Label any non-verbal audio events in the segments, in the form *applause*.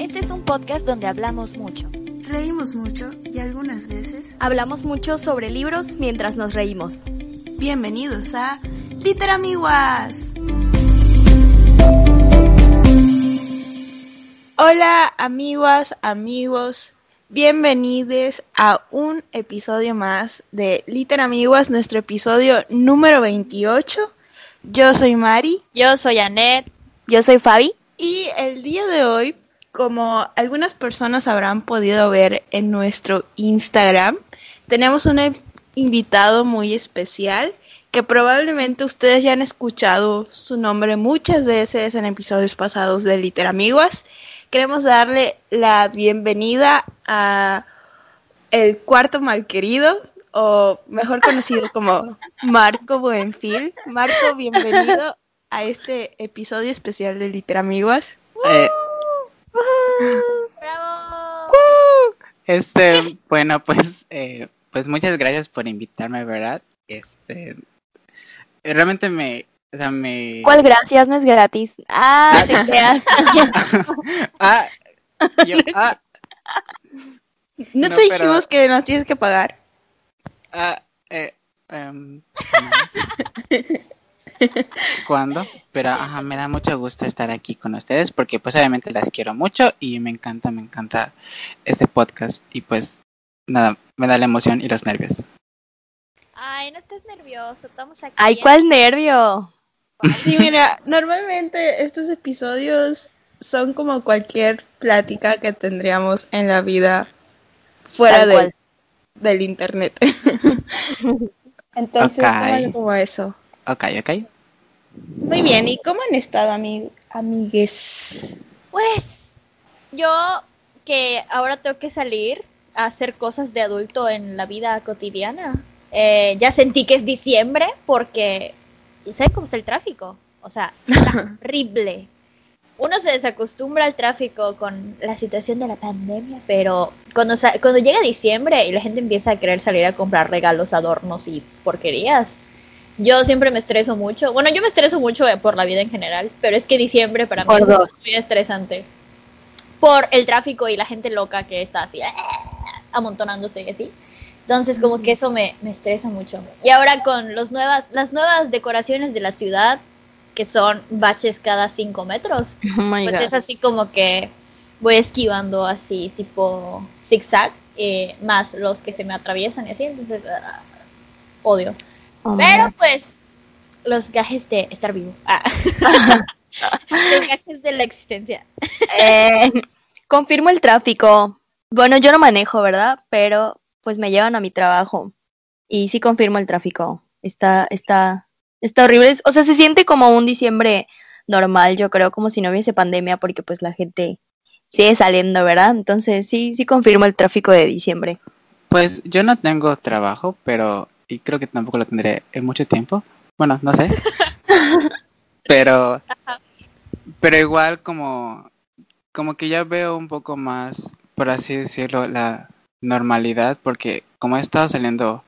Este es un podcast donde hablamos mucho. Reímos mucho y algunas veces hablamos mucho sobre libros mientras nos reímos. Bienvenidos a Literamiguas. Hola amiguas, amigos, bienvenidos a un episodio más de Literamiguas, nuestro episodio número 28. Yo soy Mari. Yo soy Anet. Yo soy Fabi. Y el día de hoy, como algunas personas habrán podido ver en nuestro Instagram, tenemos un invitado muy especial que probablemente ustedes ya han escuchado su nombre muchas veces en episodios pasados de Literamiguas. Queremos darle la bienvenida a el cuarto malquerido, o mejor conocido como Marco Buenfil. Marco, bienvenido a este episodio especial de Literamiguas. Eh. ¡Bravo! Este, bueno, pues, eh, pues muchas gracias por invitarme, ¿verdad? Este, realmente me, o sea, me... ¿Cuál gracias? No es gratis. Ah, te *laughs* creas. ah, yo, ah. No, te dijimos que nos tienes que pagar. Ah, eh, um, *laughs* ¿Cuándo? Pero ajá, me da mucho gusto estar aquí con ustedes porque pues obviamente las quiero mucho y me encanta, me encanta este podcast y pues nada, me da la emoción y los nervios. Ay, no estés nervioso, estamos aquí. Ay, ¿cuál nervio? Sí, mira, normalmente estos episodios son como cualquier plática que tendríamos en la vida fuera del, del internet. *laughs* Entonces, Ok. como eso. Ok, ok. Muy bien, ¿y cómo han estado, ami amigues? Pues yo que ahora tengo que salir a hacer cosas de adulto en la vida cotidiana. eh, ya sentí que es diciembre porque ¿sabes cómo está el tráfico? O sea, *laughs* está horrible. Uno se desacostumbra al tráfico con la situación de la pandemia, pero cuando, cuando llega diciembre y la gente empieza a querer salir a comprar regalos, adornos y porquerías, yo siempre me estreso mucho. Bueno, yo me estreso mucho eh, por la vida en general, pero es que diciembre para mí Por es dos. muy estresante. Por el tráfico y la gente loca que está así, amontonándose y así. Entonces, como que eso me, me estresa mucho. Y ahora con los nuevas, las nuevas decoraciones de la ciudad, que son baches cada cinco metros, *laughs* Oh pues God. es así como que voy esquivando así, tipo zigzag, eh, más los que se me atraviesan y así. Entonces, ah, odio. Oh Pero pues, los gajes de estar vivo. Ah. *laughs* los gajes de la existencia. Eh, confirmo el tráfico. Bueno, yo no manejo, ¿verdad? Pero pues me llevan a mi trabajo. Y sí confirmo el tráfico. Está, está, está horrible. O sea, se siente como un diciembre normal, yo creo, como si no hubiese pandemia, porque pues la gente sigue saliendo, ¿verdad? Entonces sí, sí confirmo el tráfico de diciembre. Pues yo no tengo trabajo, pero y creo que tampoco lo tendré en mucho tiempo. Bueno, no sé. *laughs* pero pero igual como como que ya veo un poco más, por así decirlo, la normalidad porque como he estado saliendo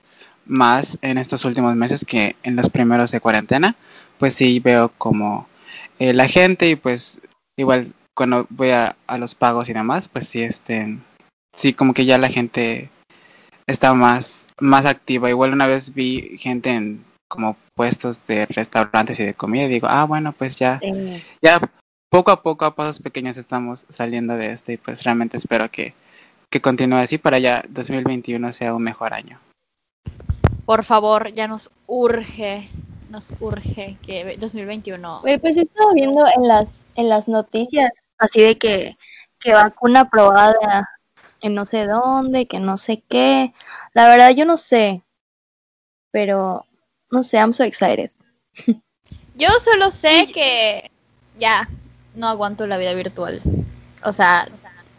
más en estos últimos meses que en los primeros de cuarentena, pues sí veo como eh, la gente y pues igual cuando voy a, a los pagos y demás, pues sí este sí como que ya la gente está más, más activa. Igual una vez vi gente en como puestos de restaurantes y de comida y digo, ah, bueno, pues ya, ya poco a poco, a pasos pequeños estamos saliendo de esto y pues realmente espero que, que continúe así para ya 2021 sea un mejor año. Por favor, ya nos urge, nos urge que 2021. Güey, pues he estado viendo en las, en las noticias así de que, que vacuna aprobada en no sé dónde, que no sé qué. La verdad yo no sé, pero no sé, I'm so excited. *laughs* Yo solo sé que ya no aguanto la vida virtual. O sea,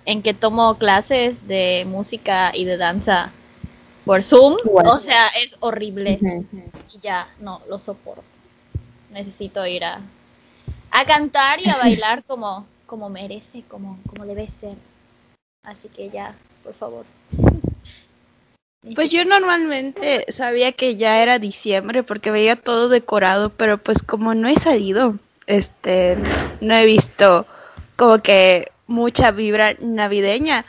en que tomo clases de música y de danza por Zoom, o sea, es horrible y ya no lo soporto. Necesito ir a, a cantar y a *laughs* bailar como, como merece, como, como debe ser. Así que ya, por favor. *laughs* Pues yo normalmente sabía que ya era diciembre porque veía todo decorado, pero pues como no he salido, este, no he visto como que mucha vibra navideña,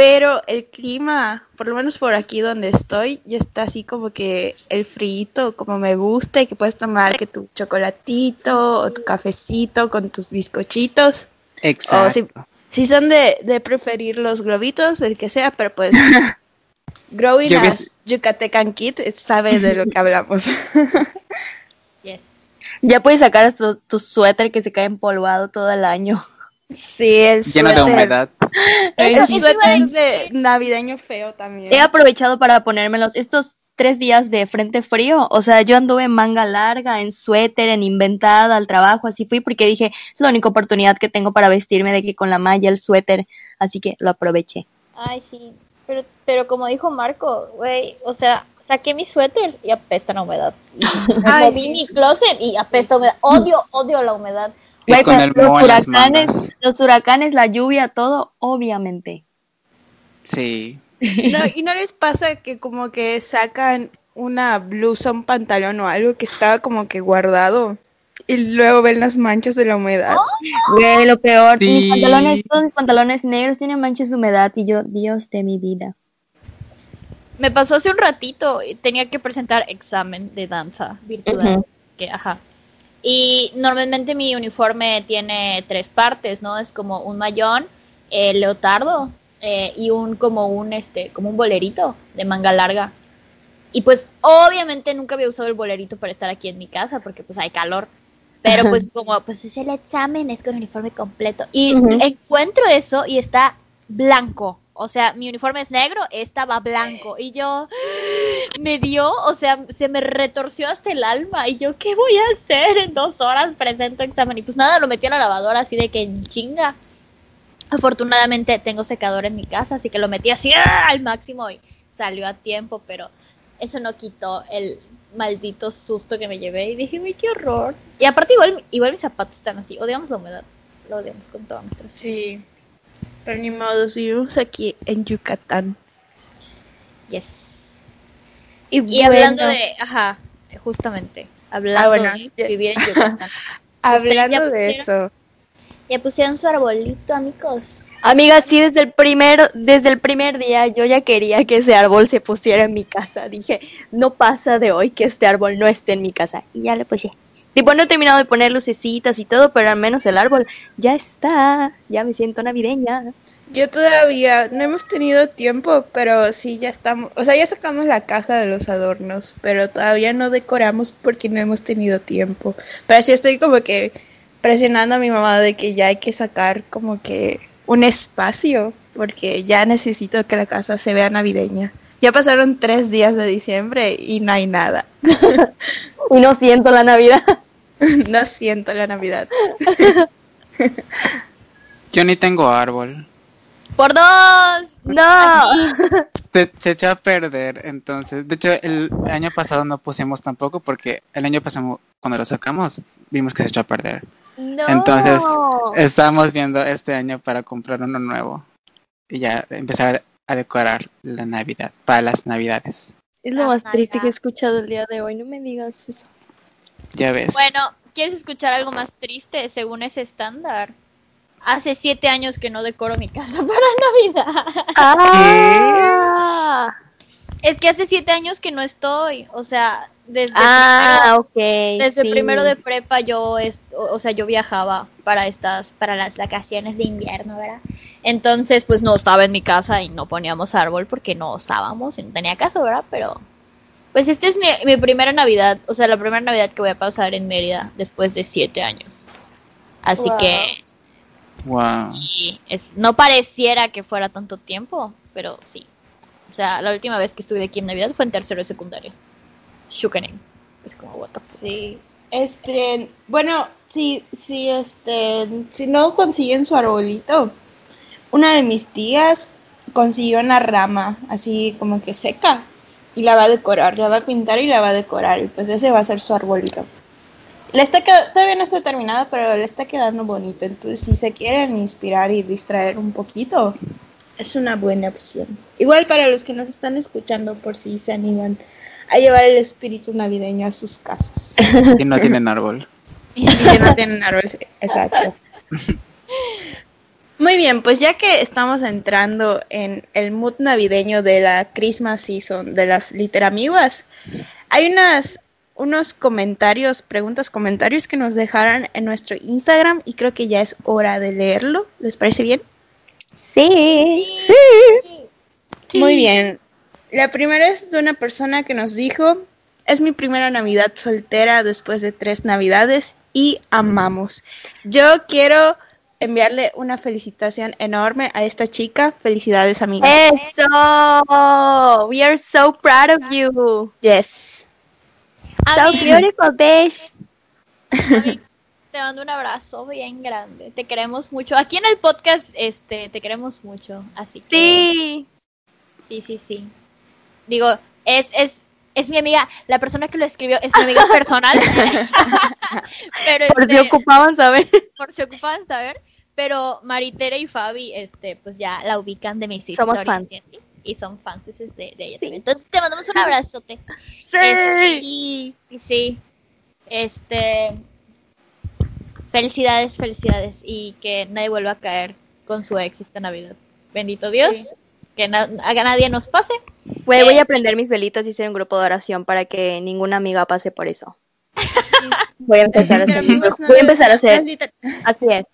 pero el clima, por lo menos por aquí donde estoy, ya está así como que el frío, como me gusta, y que puedes tomar que tu chocolatito o tu cafecito con tus bizcochitos. Exacto. O si, si son de, de preferir los globitos, el que sea, pero pues *laughs* Growing Yo as Yucatecan Kid sabe de lo que hablamos. *laughs* Yes. Ya puedes sacar tu suéter que se cae empolvado todo el año. sí, el Lleno de suéter. humedad. Eso iba a suéter decir. de navideño feo también. He aprovechado para ponérmelos estos tres días de frente frío. O sea, yo anduve en manga larga, en suéter, en inventada al trabajo. Así fui porque dije, es la única oportunidad que tengo para vestirme de que con la malla, el suéter. Así que lo aproveché. Ay, sí. Pero, pero como dijo Marco, güey, o sea, saqué mis suéteres y apesta la humedad. Y *laughs* moví mi closet y apesta humedad. Odio, odio la humedad. Y Güey, con el los huracanes, los huracanes, la lluvia, todo, obviamente. Sí. No, ¿Y no les pasa que como que sacan una blusa, un pantalón o algo que estaba como que guardado y luego ven las manchas de la humedad? Güey, lo peor, mis pantalones, todos mis pantalones negros tienen manchas de humedad y yo, Dios de mi vida. Me pasó hace un ratito, y tenía que presentar examen de danza virtual. Que, ajá. Y normalmente mi uniforme tiene tres partes, ¿no? Es como un mayón, el leotardo eh, y un como un este, como un bolerito de manga larga. Y pues obviamente nunca había usado el bolerito para estar aquí en mi casa porque pues hay calor. Pero pues como pues es el examen, es con uniforme completo. Y encuentro eso y está blanco. O sea, mi uniforme es negro, esta va blanco. Y yo *gasps* me dio, o sea, se me retorció hasta el alma. Y yo, ¿qué voy a hacer? En dos horas presento examen. Y pues nada, lo metí a la lavadora así de que en chinga. Afortunadamente tengo secador en mi casa, así que lo metí así ¡ah! al máximo y salió a tiempo, pero eso no quitó el maldito susto que me llevé y dije, uy, qué horror. Y aparte igual, igual mis zapatos están así, odiamos la humedad, lo odiamos con todo nuestro ser. Sí. Pero ni modos, vivimos aquí en Yucatán. Yes. Y, Y hablando de, ajá, justamente, hablando Ah, bueno, de ya. vivir en *laughs* Yucatán. Hablando de pusieron? eso. ya pusieron su arbolito, amigos. Amiga, sí, desde el primer, desde el primer día yo ya quería que ese árbol se pusiera en mi casa. Dije, no pasa de hoy que este árbol no esté en mi casa. Y ya le puse. Tipo, no he terminado de poner lucecitas y todo, pero al menos el árbol ya está. Ya me siento navideña. Yo todavía no hemos tenido tiempo, pero sí ya estamos, o sea, ya sacamos la caja de los adornos, pero todavía no decoramos porque no hemos tenido tiempo. Pero sí estoy como que presionando a mi mamá de que ya hay que sacar como que un espacio, porque ya necesito que la casa se vea navideña. Ya pasaron tres días de diciembre y no hay nada. *laughs* Y no siento la Navidad. *laughs* no siento la Navidad. *laughs* Yo ni tengo árbol. Por dos. No. Se, se echó a perder, entonces. De hecho, el año pasado no pusimos tampoco porque el año pasado, cuando lo sacamos, vimos que se echó a perder. No. Entonces, Estamos viendo este año para comprar uno nuevo y ya empezar a decorar la Navidad, para las Navidades. Es lo más triste que he escuchado el día de hoy. No me digas eso. Ya ves. Bueno, ¿quieres escuchar algo más triste según ese estándar? Hace siete años que no decoro mi casa *laughs* para Navidad. Ah, Es que hace siete años que no estoy. O sea, desde ah ok. primero, desde sí. primero de prepa yo, es- o, o sea, yo viajaba para estas, para las vacaciones de invierno, ¿verdad? Entonces, pues no estaba en mi casa y no poníamos árbol porque no estábamos y no tenía caso, ¿verdad? Pero, pues esta es mi, mi primera Navidad, o sea, la primera Navidad que voy a pasar en Mérida después de siete años. Así Wow. que Wow. Sí, es, no pareciera que fuera tanto tiempo, pero sí. O sea, la última vez que estuve aquí en Navidad fue en tercero de secundaria. Shukening. Es como, what the fuck. Sí. Este, bueno, si, si este, si no consiguen su arbolito, una de mis tías consiguió una rama así como que seca y la va a decorar, la va a pintar y la va a decorar y pues ese va a ser su arbolito. Le está todavía no está terminado, pero le está quedando bonito. Entonces, si se quieren inspirar y distraer un poquito, es una buena opción. Igual para los que nos están escuchando, por si se animan a llevar el espíritu navideño a sus casas. Y no tienen árbol. *laughs* Y que no tienen árboles, exacto. *laughs* Muy bien, pues ya que estamos entrando en el mood navideño de la Christmas season de las literamiguas, hay unas unos comentarios, preguntas, comentarios que nos dejaron en nuestro Instagram y creo que ya es hora de leerlo. ¿Les parece bien? Sí. Muy bien. La primera es de una persona que nos dijo, es mi primera Navidad soltera después de tres Navidades y amamos. Yo quiero enviarle una felicitación enorme a esta chica. Felicidades, amiga. Eso. We are so proud of you. Yes. So beautiful, bitch. Te mando un abrazo bien grande. Te queremos mucho. Aquí en el podcast, este, te queremos mucho. Así que. Sí. Sí, sí, sí. Digo, es, es, es mi amiga, la persona que lo escribió es mi amiga personal. *laughs* Pero Por si este, ocupaban saber. por si ocupaban saber. Pero Maritere y Fabi, este, pues ya la ubican de mis Somos historias fans. y así. Y son fans de, de ella Sí. también. Entonces te mandamos un abrazote. Este, y, y sí, este. Felicidades, felicidades. Y que nadie vuelva a caer con su ex esta Navidad. Bendito Dios. Sí. Que na- a nadie nos pase. Güey, voy a prender mis velitas y hacer un grupo de oración para que ninguna amiga pase por eso. Voy a empezar a hacer. No Voy a empezar a Las, hacer. Así es.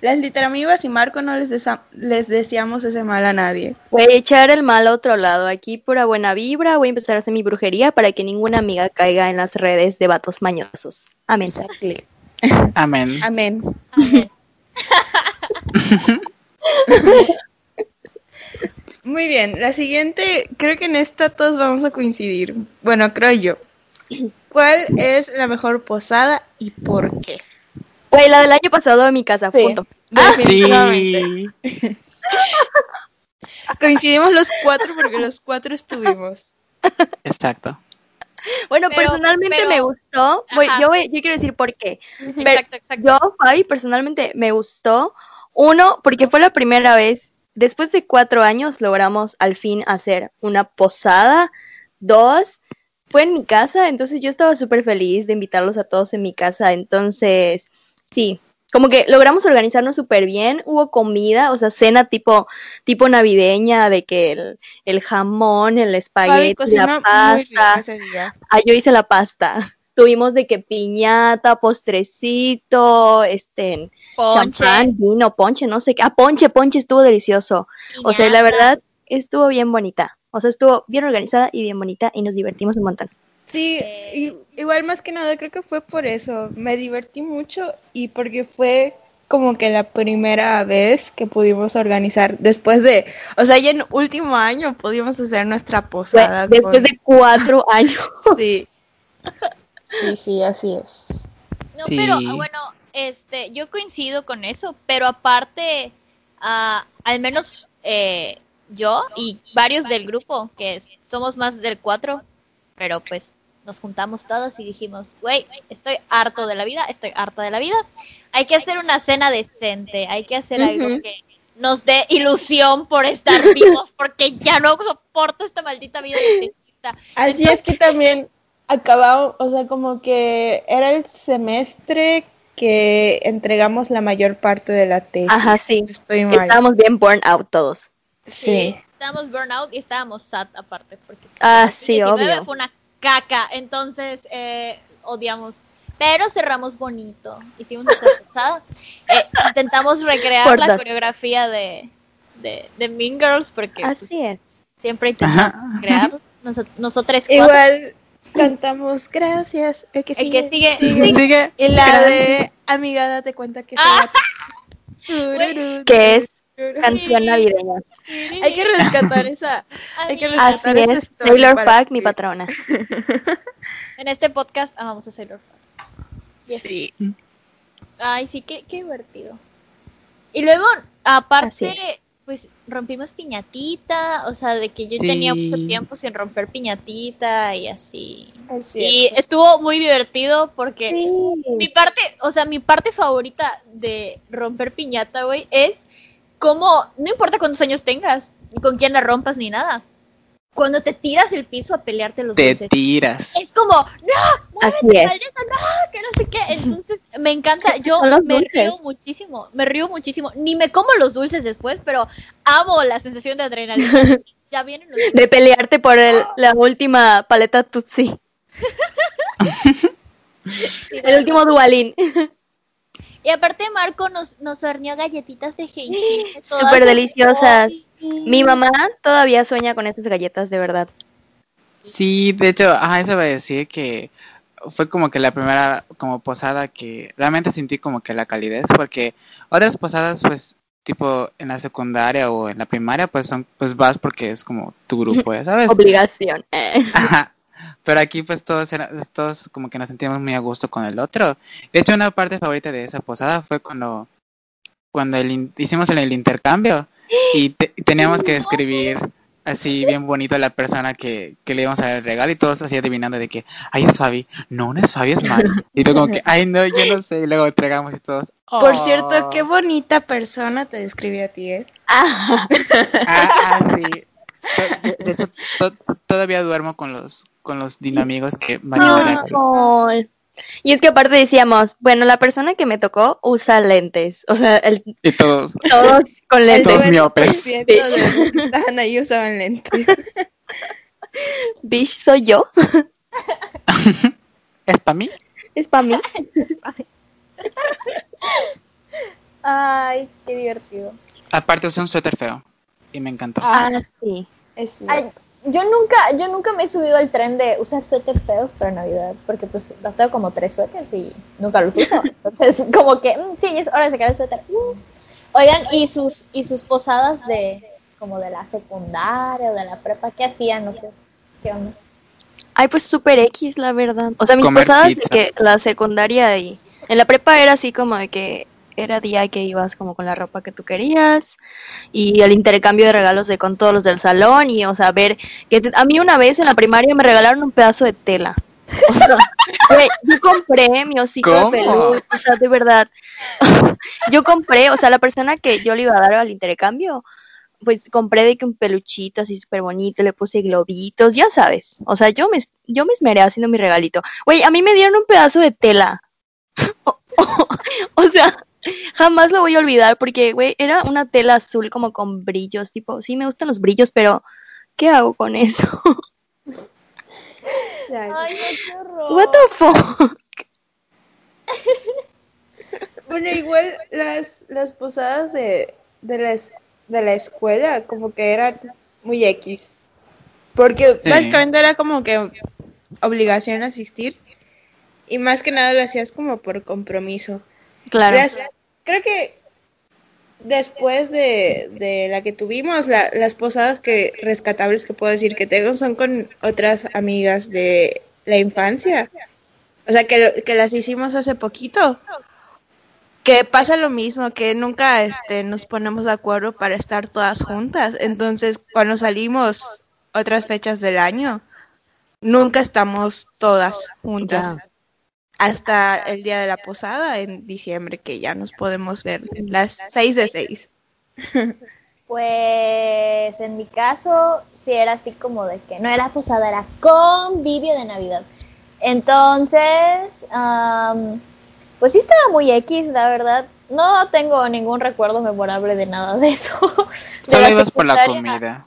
las literamiguas y Marco no les, les deseamos ese mal a nadie. Voy a echar el mal a otro lado. Aquí pura buena vibra. Voy a empezar a hacer mi brujería para que ninguna amiga caiga en las redes de vatos mañosos. Amén. Exactly. Amén. Amén. *laughs* Muy bien, la siguiente, creo que en esta todos vamos a coincidir. Bueno, creo yo. ¿Cuál es la mejor posada y por qué? Güey, la del año pasado en mi casa. Sí. Punto. Definitivamente. Sí. *laughs* Coincidimos los cuatro porque los cuatro estuvimos. Exacto. Bueno, Pero- personalmente pero- me gustó. Voy- yo, voy- yo quiero decir por qué. Exacto, exacto. Yo, Fabi, personalmente me gustó. Uno, porque fue la primera vez, después de cuatro años, logramos al fin hacer una posada. Dos, fue en mi casa, entonces yo estaba súper feliz de invitarlos a todos en mi casa. Entonces, sí, como que logramos organizarnos súper bien. Hubo comida, o sea, cena tipo, tipo navideña, de que el, el jamón, el espagueti, la pasta. Ah, yo hice la pasta. Tuvimos de que piñata, postrecito, este, Ponche. champán, vino, ponche, no sé qué. Ah, ponche, ponche estuvo delicioso. O sea, la verdad, estuvo bien bonita. O sea, estuvo bien organizada y bien bonita y nos divertimos un montón. Sí, igual más que nada creo que fue por eso. Me divertí mucho y porque fue como que la primera vez que pudimos organizar después de, o sea, ya en último año pudimos hacer nuestra posada. después con- de cuatro años. *laughs* Sí. Sí, sí, así es. No, Sí. pero ah, bueno, este, yo coincido con eso, pero aparte, ah, al menos eh, yo y varios del grupo, que somos más del cuatro, pero pues nos juntamos todos y dijimos, güey, estoy harto de la vida, estoy harta de la vida, hay que hacer una cena decente, hay que hacer algo que nos dé ilusión por estar vivos, porque ya no soporto esta maldita vida. *laughs* Así es que también acabamos, o sea, como que era el semestre que entregamos la mayor parte de la tesis. Ajá, sí. Estoy mal. Estábamos bien burn out todos. Sí. Estábamos burnout y estábamos sad aparte. Porque Ah, sí, 2019 obvio. Fue una caca, entonces eh, odiamos. Pero cerramos bonito. Hicimos nuestra *laughs* posada. Eh, intentamos recrear Por la dos. coreografía de, de, de Mean Girls porque pues, Así es. siempre intentamos Ajá. crear. Cuatro. Igual cantamos gracias. El que el sigue. que sigue. sigue. sí, Sigue. Y la de amiga, date cuenta que Ah. Que es canción navideña. Hay que rescatar esa. Hay que Amiga. Así rescatar esa es. para Pack, mi patrona. En este podcast amamos a Sailor. Yes. Sí. Ay, sí, qué, qué divertido. Y luego, aparte, Así es. Pues rompimos piñatita, o sea, de que yo Sí. tenía mucho tiempo sin romper piñatita y así. Y es. estuvo muy divertido porque mi parte, o sea, mi parte favorita de romper piñata, güey, es como, no importa cuántos años tengas, ni con quién la rompas ni nada. Cuando te tiras el piso a pelearte los Te dulces. tiras. Es como, no, muévete, Así es. No, que no sé qué. Entonces, me encanta, yo me dulces. río muchísimo, me río muchísimo. Ni me como los dulces después, pero amo la sensación de adrenalina. *laughs* ya vienen los De pelearte por el- la última paleta Tutsi. *laughs* el último dualín. *laughs* Y aparte Marco nos, nos horneó galletitas de jengibre. *gasps* Súper deliciosas. Ay, Mi mamá todavía sueña con estas galletas, de verdad. Sí, de hecho, ajá, eso iba a decir que fue como que la primera como posada que realmente sentí como que la calidez, porque otras posadas pues tipo en la secundaria o en la primaria pues son pues vas porque es como tu grupo, ya ¿sabes? *laughs* Obligación. Eh. Ajá. Pero aquí pues todos era- todos como que nos sentíamos muy a gusto con el otro. De hecho, una parte favorita de esa posada fue cuando cuando el in- hicimos el, el intercambio y te- teníamos que escribir así bien bonito a la persona que, que le íbamos a dar el regalo y todos así adivinando de que, ay, es Fabi. No, no es Fabi, es Mari. Y tú como que, ay, no, yo no sé. Y luego entregamos y todos. Por "Oh". cierto, qué bonita persona te describí a ti, ¿eh? Ah, Ah, ah, sí. De, hecho, to- todavía duermo con los con los dinamigos que María ay. Y es que aparte decíamos, bueno, la persona que me tocó usa lentes. O sea, el, Y todos. todos con lentes. Todos miopes. 90% de los que estaban ahí usaban lentes. Bish, soy yo. *laughs* ¿Es para mí? Es para mí. Ay, qué divertido. Aparte usé un suéter feo. Y me encantó. Ah, sí. Es Ay, yo nunca, yo nunca me he subido al tren de usar suéteres feos para Navidad, porque pues yo tengo como tres suéteres y nunca los uso. *laughs* Entonces, como que, mm, sí, es hora de sacar el suéter. Mm. Oigan, y sus, y sus posadas de, como de la secundaria o de la prepa, ¿qué hacían o qué, qué onda? Ay, pues super X, la verdad. O sea, mis Comer posadas de que la secundaria y en la prepa era así como de que era día que ibas como con la ropa que tú querías y el intercambio de regalos de con todos los del salón y, o sea, ver que te- a mí una vez en la primaria me regalaron un pedazo de tela. O sea, *laughs* yo compré mi osito ¿Cómo? de peluche, o sea, de verdad. *laughs* yo compré, o sea, la persona que yo le iba a dar al intercambio, pues compré de que un peluchito así súper bonito, le puse globitos, ya sabes. O sea, yo me, yo me esmeré haciendo mi regalito. Güey, a mí me dieron un pedazo de tela. *laughs* o sea, jamás lo voy a olvidar porque, güey, era una tela azul como con brillos, tipo, sí me gustan los brillos, pero ¿qué hago con eso? Ay, no, qué horror. What the fuck? Bueno, igual las, las posadas de, de, de la escuela como que eran muy X. Porque Sí. básicamente era como que obligación asistir. Y más que nada lo hacías como por compromiso. Claro. Las- creo que después de, de la que tuvimos, la- las posadas que rescatables que puedo decir que tengo son con otras amigas de la infancia. O sea, que, que las hicimos hace poquito. Que pasa lo mismo, que nunca este, nos ponemos de acuerdo para estar todas juntas. Entonces, cuando salimos otras fechas del año, nunca estamos todas juntas. Hasta el día de la posada en diciembre, que ya nos podemos ver las seis de seis. Pues en mi caso, sí era así como de que no era posada, era convivio de Navidad. Entonces, am, pues sí estaba muy X, la verdad. No tengo ningún recuerdo memorable de nada de eso. *laughs* Solo ibas por la comida.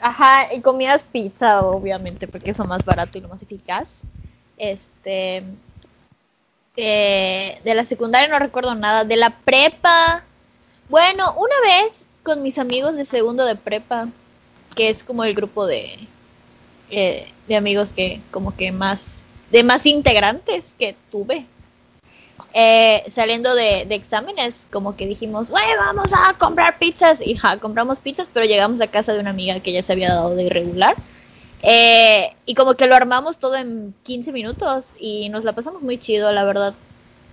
Ajá, y comías pizza, obviamente, porque es lo más barato y lo más eficaz. Este. Eh, de la secundaria no recuerdo nada. De la prepa. Bueno, una vez con mis amigos de segundo de prepa, que es como el grupo de. eh, de amigos que, como que más. de más integrantes que tuve. Eh, saliendo de, de exámenes, como que dijimos, güey, vamos a comprar pizzas. Y ja, compramos pizzas, pero llegamos a casa de una amiga que ya se había dado de irregular. Eh, y como que lo armamos todo en 15 minutos y nos la pasamos muy chido, la verdad.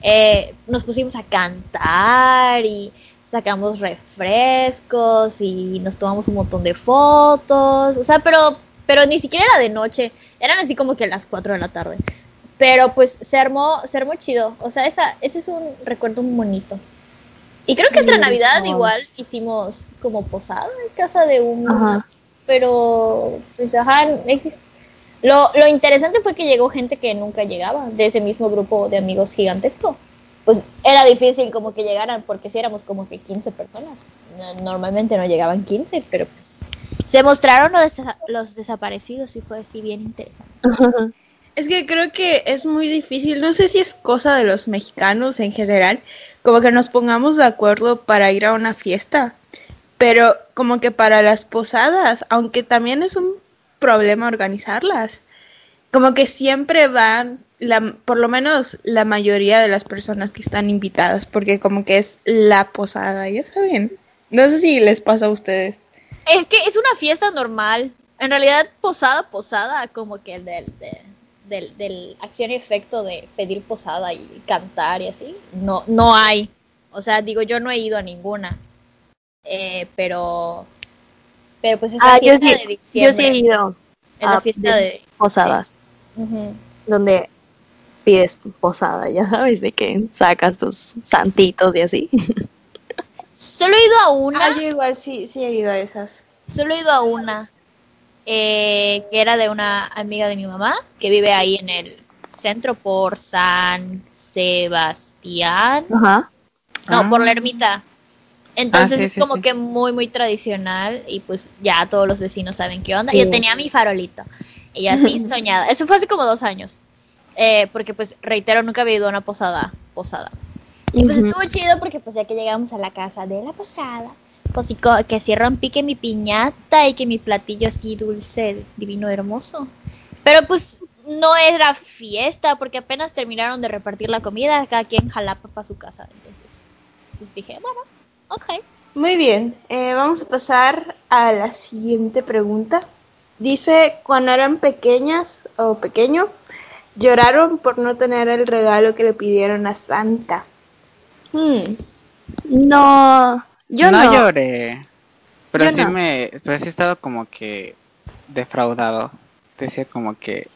Eh, nos pusimos a cantar y sacamos refrescos y nos tomamos un montón de fotos. O sea, pero, pero ni siquiera era de noche, eran así como que las 4 de la tarde. Pero pues se armó, se armó chido. O sea, esa, ese es un recuerdo muy bonito. Y creo que entre Navidad wow. igual hicimos como posada en casa de un Ajá. Pero pues. Lo, lo interesante fue que llegó gente que nunca llegaba de ese mismo grupo de amigos gigantesco. Pues era difícil como que llegaran porque si éramos como que 15 personas. No- Normalmente no llegaban 15, pero pues se mostraron los, los desaparecidos y fue así bien interesante. Es que creo que es muy difícil, no sé si es cosa de los mexicanos en general, como que nos pongamos de acuerdo para ir a una fiesta, pero como que para las posadas, aunque también es un problema organizarlas, como que siempre van, la, por lo menos la mayoría de las personas que están invitadas, porque como que es la posada, ya saben. No sé si les pasa a ustedes. Es que es una fiesta normal. En realidad, posada, posada, como que del, de- del, del acción y efecto de pedir posada y cantar y así, no, no hay. O sea, digo, yo no he ido a ninguna. Eh, pero, pero pues esa Ah, yo fiesta sí, de yo diciembre. sí he ido la a fiesta de- de... posadas, donde pides posada, ya sabes, de que sacas tus santitos y así. Solo he ido a una. Ah, yo igual sí, sí he ido a esas. Solo he ido a una, eh, que era de una amiga de mi mamá, que vive ahí en el centro por San Sebastián. Ajá. No, Ah. por la ermita. Entonces sí, es sí, como sí. que muy, muy tradicional y pues ya todos los vecinos saben qué onda. Sí. Yo tenía mi farolito y así *laughs* soñada. Eso fue hace como dos años. Eh, porque pues, reitero, nunca había ido a una posada. posada. Y pues estuvo chido porque pues ya que llegamos a la casa de la posada, pues sí, co- que así rompí que mi piñata y que mi platillo así dulce, divino, hermoso. Pero pues no era fiesta porque apenas terminaron de repartir la comida, cada quien jalapa para su casa. Entonces, pues dije, bueno, ok. Muy bien, eh, vamos a pasar a la siguiente pregunta. Dice, cuando eran pequeñas o pequeño, lloraron por no tener el regalo que le pidieron a Santa. Hmm, No, yo no. lloré. Pero Yo sí no. me, pero sí he estado como que defraudado. Decía como que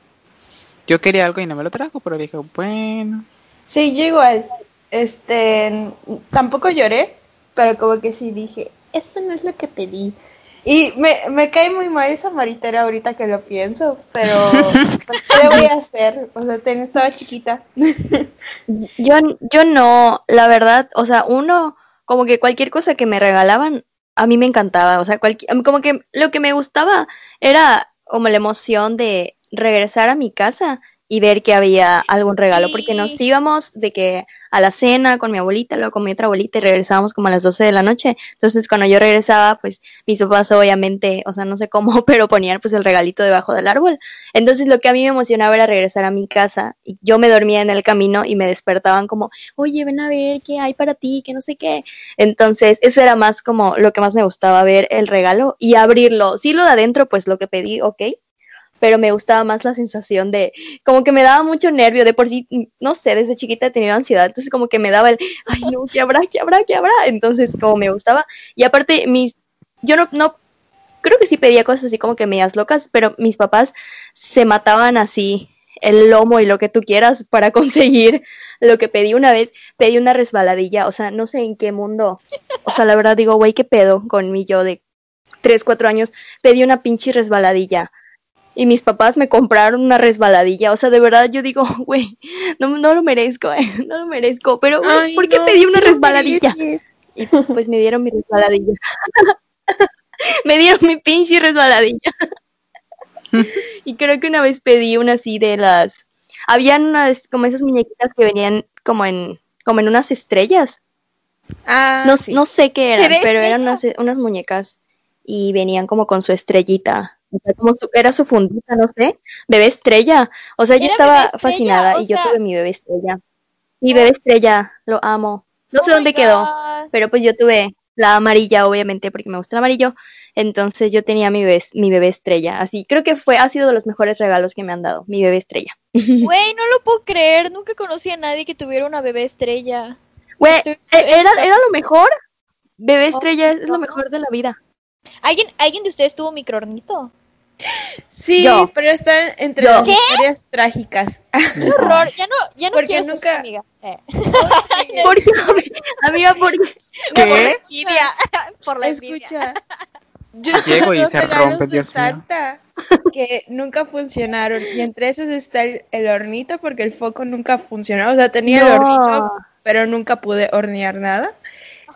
yo quería algo y no me lo trajo, pero dije, bueno. Sí, yo igual. Este, tampoco lloré, pero como que sí dije, esto no es lo que pedí. Y me, me cae muy mal esa maritera ahorita que lo pienso, pero *laughs* pues, ¿qué le voy a hacer? O sea, ten- estaba chiquita. *laughs* Yo, yo no, la verdad, o sea, uno, como que cualquier cosa que me regalaban, a mí me encantaba, o sea, como que lo que me gustaba era como la emoción de regresar a mi casa y ver que había algún regalo, porque nos íbamos de que a la cena con mi abuelita, luego con mi otra abuelita y regresábamos como a las 12 de la noche. Entonces, cuando yo regresaba, pues mis papás obviamente, o sea, no sé cómo, *laughs* pero ponían pues el regalito debajo del árbol. Entonces, lo que a mí me emocionaba era regresar a mi casa y yo me dormía en el camino y me despertaban como, oye, ven a ver qué hay para ti, que no sé qué. Entonces, eso era más como lo que más me gustaba ver el regalo y abrirlo. Sí, lo de adentro, pues lo que pedí, ok, pero me gustaba más la sensación de, como que me daba mucho nervio, de por sí, no sé, desde chiquita he tenido ansiedad, entonces como que me daba el, ay no, ¿qué habrá, qué habrá, qué habrá? Entonces como me gustaba, y aparte mis, yo no, no, creo que sí pedía cosas así como que medias locas, pero mis papás se mataban así el lomo y lo que tú quieras para *laughs* conseguir lo que pedí una vez, pedí una resbaladilla, o sea, no sé en qué mundo, o sea, la verdad digo, güey, qué pedo con mi yo de 3, 4 años, pedí una pinche resbaladilla y mis papás me compraron una resbaladilla. O sea, de verdad yo digo, *laughs* güey, no, no lo merezco, eh, *laughs* no lo merezco. Pero, güey, Ay, ¿por qué no, pedí una sí resbaladilla? *laughs* Y pues me dieron mi resbaladilla. me dieron mi pinche resbaladilla. y creo que una vez pedí una así de las. Habían unas, como esas muñequitas que venían como en, como en unas estrellas. Ah, No, sí. no sé qué eran, ¿Bebé pero eran unas, unas muñecas y venían como con su estrellita. O sea, como su- era su fundita, no sé. Bebé estrella. O sea, yo estaba estrella, fascinada y yo tuve mi bebé estrella. Mi bebé estrella, lo amo. No sé Oh my dónde quedó, pero pues yo tuve la amarilla, obviamente, porque me gusta el amarillo. Entonces yo tenía mi bebé, mi bebé estrella. Así, creo que fue, ha sido de los mejores regalos que me han dado, mi bebé estrella. *laughs* Güey, no lo puedo creer. Nunca conocí a nadie que tuviera una bebé estrella. Güey, Estoy- e- era, era lo mejor. Bebé Oh, estrella es no. lo mejor de la vida. ¿Alguien, ¿Alguien de ustedes tuvo microornito? Sí, Yo. pero está entre Yo. las historias trágicas. ¡Qué horror! Ya no, ya no Porque quiero ser su nunca- *laughs* amiga. Eh. ¿Por qué? Amiga, ¿por qué? No, por la envidia. *laughs* por la. Escucha. *laughs* Yo Llego y tengo se rompe, de Dios. Santa. que nunca funcionaron. Y entre esos está el, el hornito porque el foco nunca funcionó. O sea, tenía el hornito, pero nunca pude hornear nada.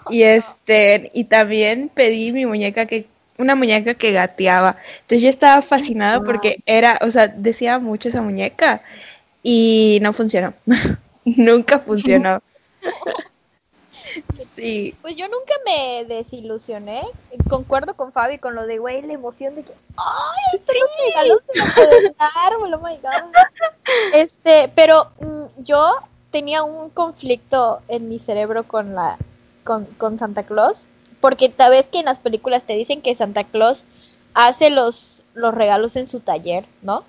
Y este, y también pedí mi muñeca que, una muñeca que gateaba. Entonces yo estaba fascinada porque era, o sea, decía mucho esa muñeca y no funcionó. *laughs* nunca funcionó. *laughs* Sí. Pues yo nunca me desilusioné. Concuerdo con Fabi con lo de, güey, la emoción de que, ¡ay, este se lo! Oh my God. *laughs* Este, pero mm, yo tenía un conflicto en mi cerebro con la con, con Santa Claus, porque tal vez que en las películas te dicen que Santa Claus hace los, los regalos en su taller, ¿no?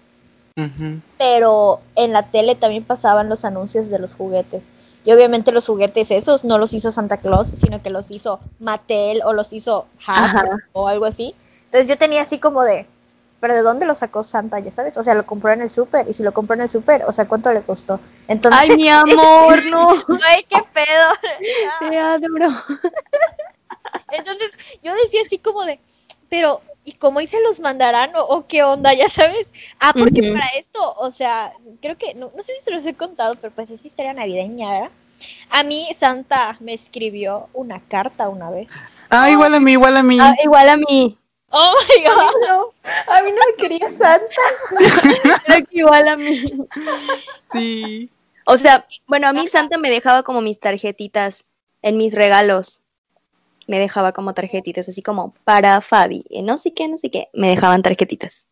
Pero en la tele también pasaban los anuncios de los juguetes. Y obviamente los juguetes esos no los hizo Santa Claus, sino que los hizo Mattel o los hizo Hasbro Ajá. o algo así. Entonces yo tenía así como de, pero ¿de dónde lo sacó Santa? Ya sabes, o sea, lo compró en el súper. Y si lo compró en el súper, o sea, ¿cuánto le costó? Entonces, Ay, mi amor, no. *laughs* Güey, qué pedo. Te adoro. *laughs* Entonces yo decía así como de, pero ¿y cómo y se los mandarán o, o qué onda? Ya sabes. Ah, porque para esto, o sea, creo que, no, no sé si se los he contado, pero pues es historia navideña, ¿verdad? A mí Santa me escribió una carta una vez. Ah, igual a mí, igual a mí. Ah, igual a mí. Oh my god. No, a mí no me quería Santa. *laughs* Creo que igual a mí. Sí. O sea, bueno, a mí Santa me dejaba como mis tarjetitas en mis regalos. Me dejaba como tarjetitas, así como para Fabi. eh, No sé qué, no sé qué. Me dejaban tarjetitas.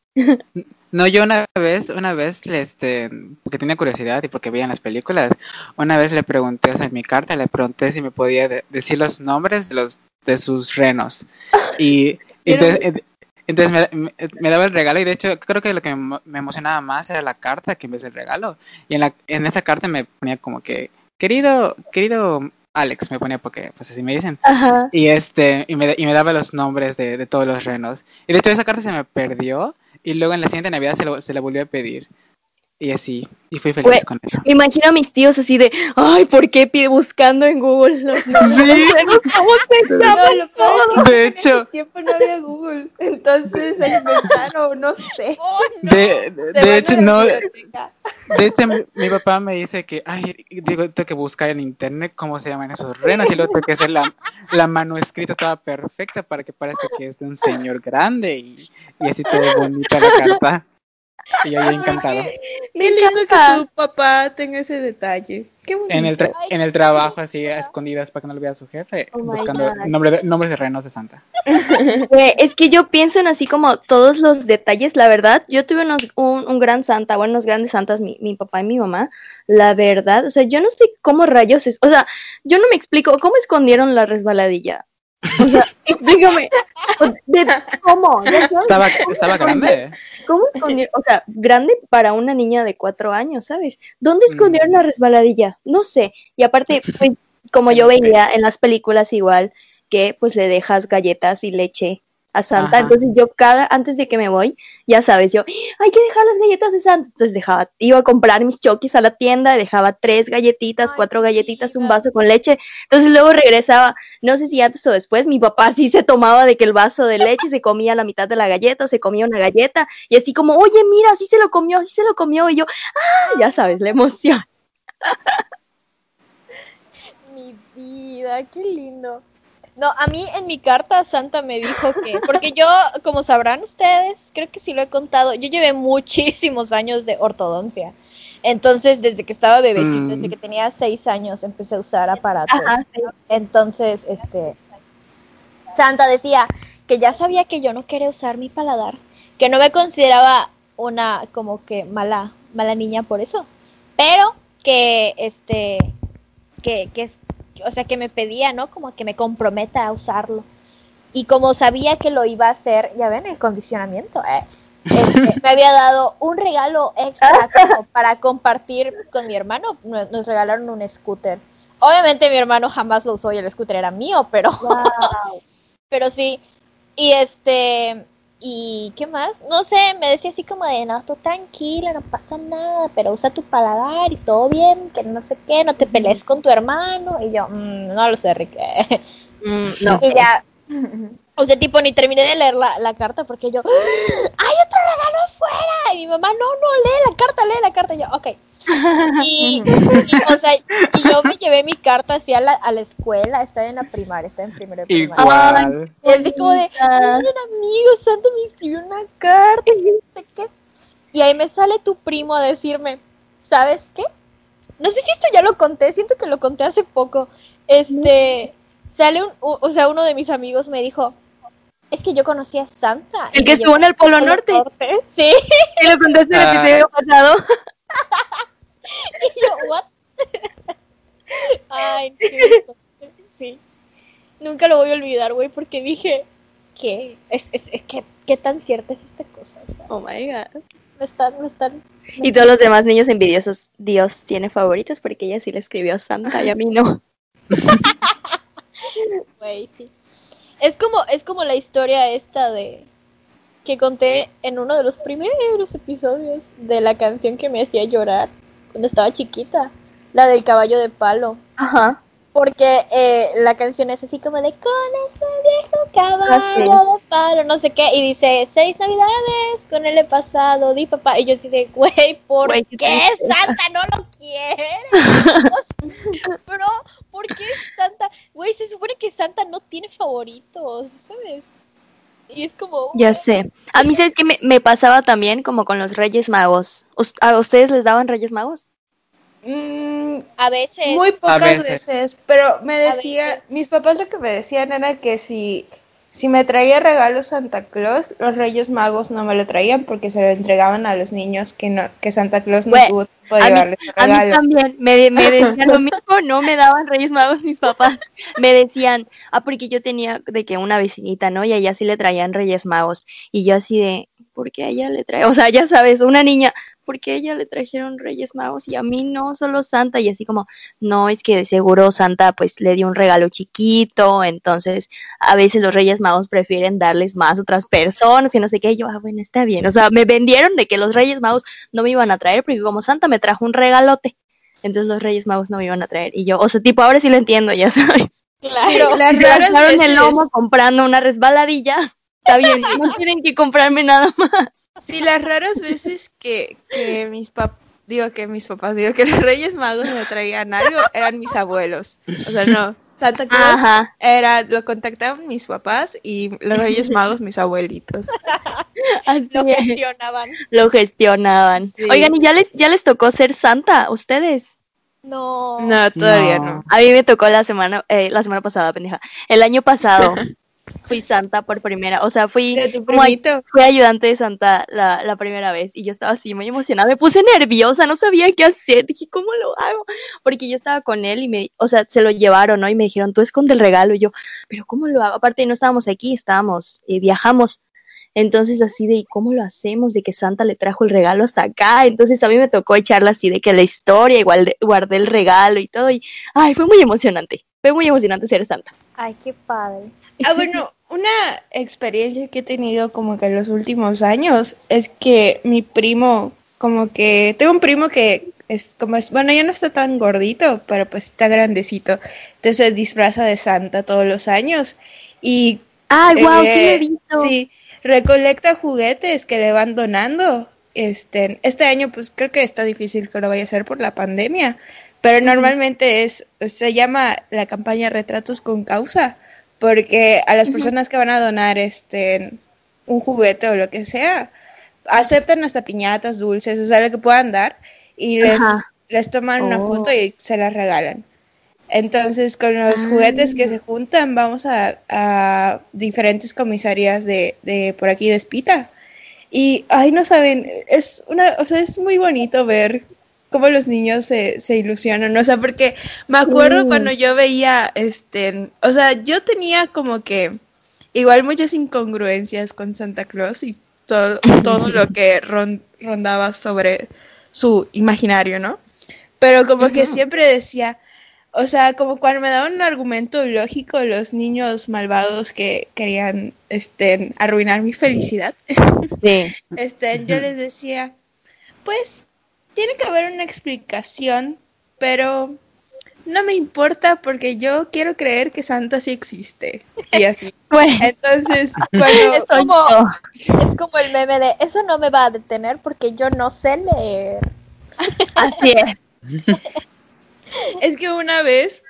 No, yo una vez, una vez, este, porque tenía curiosidad y porque veía en las películas, una vez le pregunté, o sea, en mi carta le pregunté si me podía de- decir los nombres de los de sus renos. Y, entonces, entonces me, me- me daba el regalo y de hecho creo que lo que me emocionaba más era la carta que en vez del regalo. Y en, la, en esa carta me ponía como que, querido, querido Alex, me ponía porque, pues así me dicen. Ajá. Y este, y me, y me daba los nombres de, de todos los renos. Y de hecho esa carta se me perdió y luego en la siguiente Navidad se, lo- se la volvió a pedir. Y así, y fui feliz con eso. Me imagino a mis tíos así de, ay, ¿por qué pide buscando en Google *laughs* los nombres? ¿Cómo se llama? No, lo peor es que De en hecho, ese tiempo no había Google. Entonces se inventaron, no sé. *laughs* Oh, no. de, hecho, no, biblioteca. de hecho mi, mi papá me dice que, ay, digo, tengo que buscar en internet cómo se llaman esos renos y luego tengo que hacer la, la mano escrita toda perfecta para que parezca que es de un señor grande y, y así todo bonita la carta. Y yo ahí encantado. Qué lindo que tu papá tenga ese detalle. Qué bonito. En el, tra- en el trabajo, así a escondidas para que no lo vea su jefe, Oh buscando nombre de- nombres de renos de Santa. *laughs* Es que yo pienso en así como todos los detalles, la verdad, yo tuve unos, un, un gran santa, bueno, unos grandes santas, mi, mi papá y mi mamá, la verdad, o sea, yo no sé cómo rayos es, o sea, yo no me explico, ¿cómo escondieron la resbaladilla? O sea, de, ¿cómo? Estaba, estaba grande. ¿Cómo escondieron? O sea, grande para una niña de cuatro años, ¿sabes? ¿Dónde escondieron la resbaladilla? No sé. Y aparte, pues, como yo *laughs* veía en las películas igual, que pues le dejas galletas y leche a Santa. Ajá. Entonces yo cada, antes de que me voy, ya sabes, yo, hay que dejar las galletas de Santa. Entonces dejaba, iba a comprar mis chokis a la tienda, dejaba tres galletitas, Ay, cuatro galletitas, un vaso con leche. Entonces luego regresaba, no sé si antes o después, mi papá *laughs* sí se tomaba de que el vaso de leche se comía la mitad de la galleta, o se comía una galleta, y así como, oye, mira, sí se lo comió, sí se lo comió, y yo, ah, ya sabes, la emoción. Mi vida, qué lindo. No, a mí en mi carta Santa me dijo que, porque yo, como sabrán ustedes, creo que sí lo he contado, yo llevé muchísimos años de ortodoncia. Entonces, desde que estaba bebecita, Mm. desde que tenía seis años, empecé a usar aparatos. Ajá, sí. Entonces, este, Santa decía que ya sabía que yo no quería usar mi paladar, que no me consideraba una como que mala, mala niña por eso, pero que este, que, que, o sea, que me pedía, ¿no? Como que me comprometa a usarlo. Y como sabía que lo iba a hacer, ya ven, el condicionamiento, eh, este, *laughs* me había dado un regalo extra como para compartir con mi hermano. Nos regalaron un scooter. Obviamente mi hermano jamás lo usó y el scooter era mío, pero, *laughs* pero sí. Y este, y qué más, no sé, me decía así como de, no, tú tranquila, no pasa nada, pero usa tu paladar y todo bien, que no sé qué, no te pelees con tu hermano. Y yo, "Mm, no lo sé, Rick. Mm, no. *laughs* Y ya, *laughs* o sea, tipo, ni terminé de leer la, la carta porque yo, ¡hay otro regalo afuera. Y mi mamá, no, no, lee la carta, lee la carta. Y yo, ok. Y, *laughs* y, o sea, y yo me llevé mi carta así a la, a la escuela, estaba en la primaria, estaba en primero de primaria. Igual. Y así como de, miren amigos, Santa me escribió una carta y no sé qué. Y ahí me sale tu primo a decirme, ¿sabes qué? No sé si esto ya lo conté, siento que lo conté hace poco. Este, sale un, o sea, uno de mis amigos me dijo, es que yo conocí a Santa. El que estuvo en el Polo Norte. Sí, Y lo contaste en el Ah. episodio pasado. *laughs* *laughs* y yo, ¿what? *laughs* Ay, qué sí. Nunca lo voy a olvidar, güey, porque dije, ¿qué? Es, es, es que, ¿qué tan cierta es esta cosa? O sea, Oh my god. no están, no están. Y todos los demás niños envidiosos, Dios tiene favoritos porque ella sí le escribió a Santa y a mí no. *laughs* Güey, sí. Es como, es como la historia esta de que conté en uno de los primeros episodios de la canción que me hacía llorar cuando estaba chiquita, la del caballo de palo. Ajá. Porque eh, la canción es así como de con ese viejo caballo Ah, de palo, no sé qué, y dice seis navidades con él he pasado, di papá, y yo así de güey, ¿por Güey, qué. Santa no lo quiere? *laughs* Bro, ¿por qué Santa? Güey, se supone que Santa no tiene favoritos, ¿sabes? Y es como Ya sé. A mí, ¿sabes qué me, me pasaba también como con los Reyes Magos? ¿Us- ¿A ustedes les daban Reyes Magos? Mm, a veces Muy pocas veces. veces. pero me decía, mis papás lo que me decían era que si, si me traía regalos Santa Claus, los Reyes Magos no me lo traían porque se lo entregaban a los niños que no, que Santa Claus no Güey, tuvo A mí, a también, me, me *laughs* decían lo mismo, no me daban Reyes Magos mis papás. Me decían, ah, porque yo tenía de que una vecinita, ¿no? Y a ella sí le traían Reyes Magos. Y yo así de, ¿por qué a ella le trae? O sea, ya sabes, una niña, ¿por qué a ella le trajeron Reyes Magos y a mí no, solo Santa? Y así como, no, es que de seguro Santa pues le dio un regalo chiquito, entonces a veces los Reyes Magos prefieren darles más a otras personas y no sé qué. Y yo, ah, bueno, está bien. O sea, me vendieron de que los Reyes Magos no me iban a traer porque como Santa me trajo un regalote, entonces los Reyes Magos no me iban a traer. Y yo, o sea, tipo, ahora sí lo entiendo, ya *laughs* sabes. claro. Las raras veces, el lomo comprando una resbaladilla. Está bien, no tienen que comprarme nada más. sí, las raras veces que, que mis papás, digo que mis papás, digo que *laughs* los Reyes Magos me traían algo, eran mis abuelos. O sea, no, Santa Claus Ajá. era, lo contactaban mis papás y los Reyes Magos mis abuelitos. Así Lo es. gestionaban. Lo gestionaban. Sí. Oigan, ¿y ya les, ya les tocó ser Santa, ustedes? No. No, todavía No. no. A mí me tocó la semana, eh, la semana pasada, pendeja. El año pasado *laughs* fui Santa por primera, o sea, fui como ayudante de Santa la, la primera vez y yo estaba así muy emocionada, me puse nerviosa, no sabía qué hacer, dije, ¿cómo lo hago? Porque yo estaba con él y me, o sea, se lo llevaron, ¿no? Y me dijeron, tú esconde el regalo, y yo, pero ¿cómo lo hago? Aparte no estábamos aquí, estábamos, eh, viajamos, entonces así de, ¿y cómo lo hacemos? De que Santa le trajo el regalo hasta acá, entonces a mí me tocó echarla así de que la historia, igual de- guardé el regalo y todo, y, ay, fue muy emocionante, fue muy emocionante ser Santa. Ay, qué padre. Ah, bueno, una experiencia que he tenido como que en los últimos años es que mi primo, como que, tengo un primo que es como es, bueno, ya no está tan gordito, pero pues está grandecito. Entonces se disfraza de Santa todos los años y Ay, wow, sí lo he eh, visto. sí, recolecta juguetes que le van donando. Este, este año pues creo que está difícil que lo vaya a hacer por la pandemia, pero normalmente es, se llama la campaña Retratos con Causa, porque a las personas que van a donar este un juguete o lo que sea, aceptan hasta piñatas, dulces, o sea, lo que puedan dar, y les, les toman una Oh. foto y se las regalan. Entonces, con los juguetes que se juntan, vamos a, a diferentes comisarías de, de por aquí de Espita. Y, ay, no saben, es una, o sea, es muy bonito ver cómo los niños se, se ilusionan, ¿no? o sea, porque me acuerdo Sí. cuando yo veía, este, o sea, yo tenía como que igual muchas incongruencias con Santa Claus y todo, todo lo que ron- rondaba sobre su imaginario, ¿no? Pero como que siempre decía, o sea, como cuando me daban un argumento lógico los niños malvados que querían este, arruinar mi felicidad, Sí. *laughs* este, yo les decía, pues tiene que haber una explicación, pero no me importa porque yo quiero creer que Santa sí existe. Y así. *laughs* Pues, Entonces, *laughs* cuando... Es como, es como el meme de eso no me va a detener porque yo no sé leer. *laughs* Así es. Es que una vez,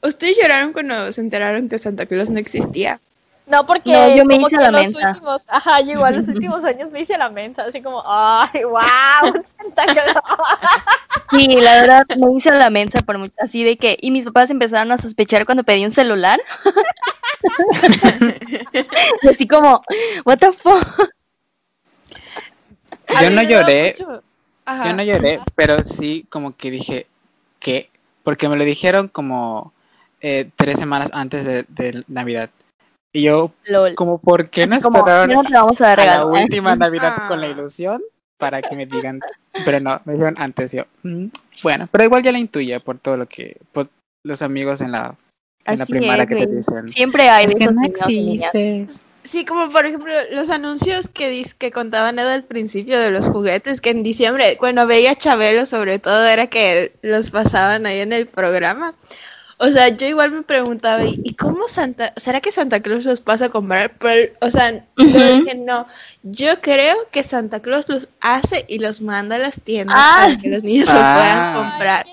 ustedes lloraron cuando se enteraron que Santa Claus no existía. No, porque No, yo me como hice que la los mensa. últimos, ajá, yo igual los *laughs* últimos años me hice la mensa, así como, ay, wow, Santa Claus. Sí, la verdad me hice la mensa por mucho, así de que, y mis papás empezaron a sospechar cuando pedí un celular. *laughs* y así como, what the fuck. Yo no lloré, Ajá. yo no lloré, pero sí como que dije que, porque me lo dijeron como eh, tres semanas antes de, de Navidad. Y yo, Lol. como, ¿por qué no esperaron vamos a la última *laughs* Navidad con la Ah. ilusión para que me digan? Pero no, me dijeron antes. Yo, "Mm, bueno, pero igual ya la intuye por todo lo que, por los amigos en la, en la primaria es, que te dicen. Siempre hay Es que esos no existes. Sí, como por ejemplo los anuncios que, dis- que contaban Ed al principio de los juguetes, que en diciembre, cuando veía a Chabelo sobre todo, era que los pasaban ahí en el programa. O sea, yo igual me preguntaba, ¿y y cómo Santa, será que Santa Claus los pasa a comprar? Pero, o sea, yo Ujú. dije, no, yo creo que Santa Claus los hace y los manda a las tiendas Ah. para que los niños los Ah. puedan comprar.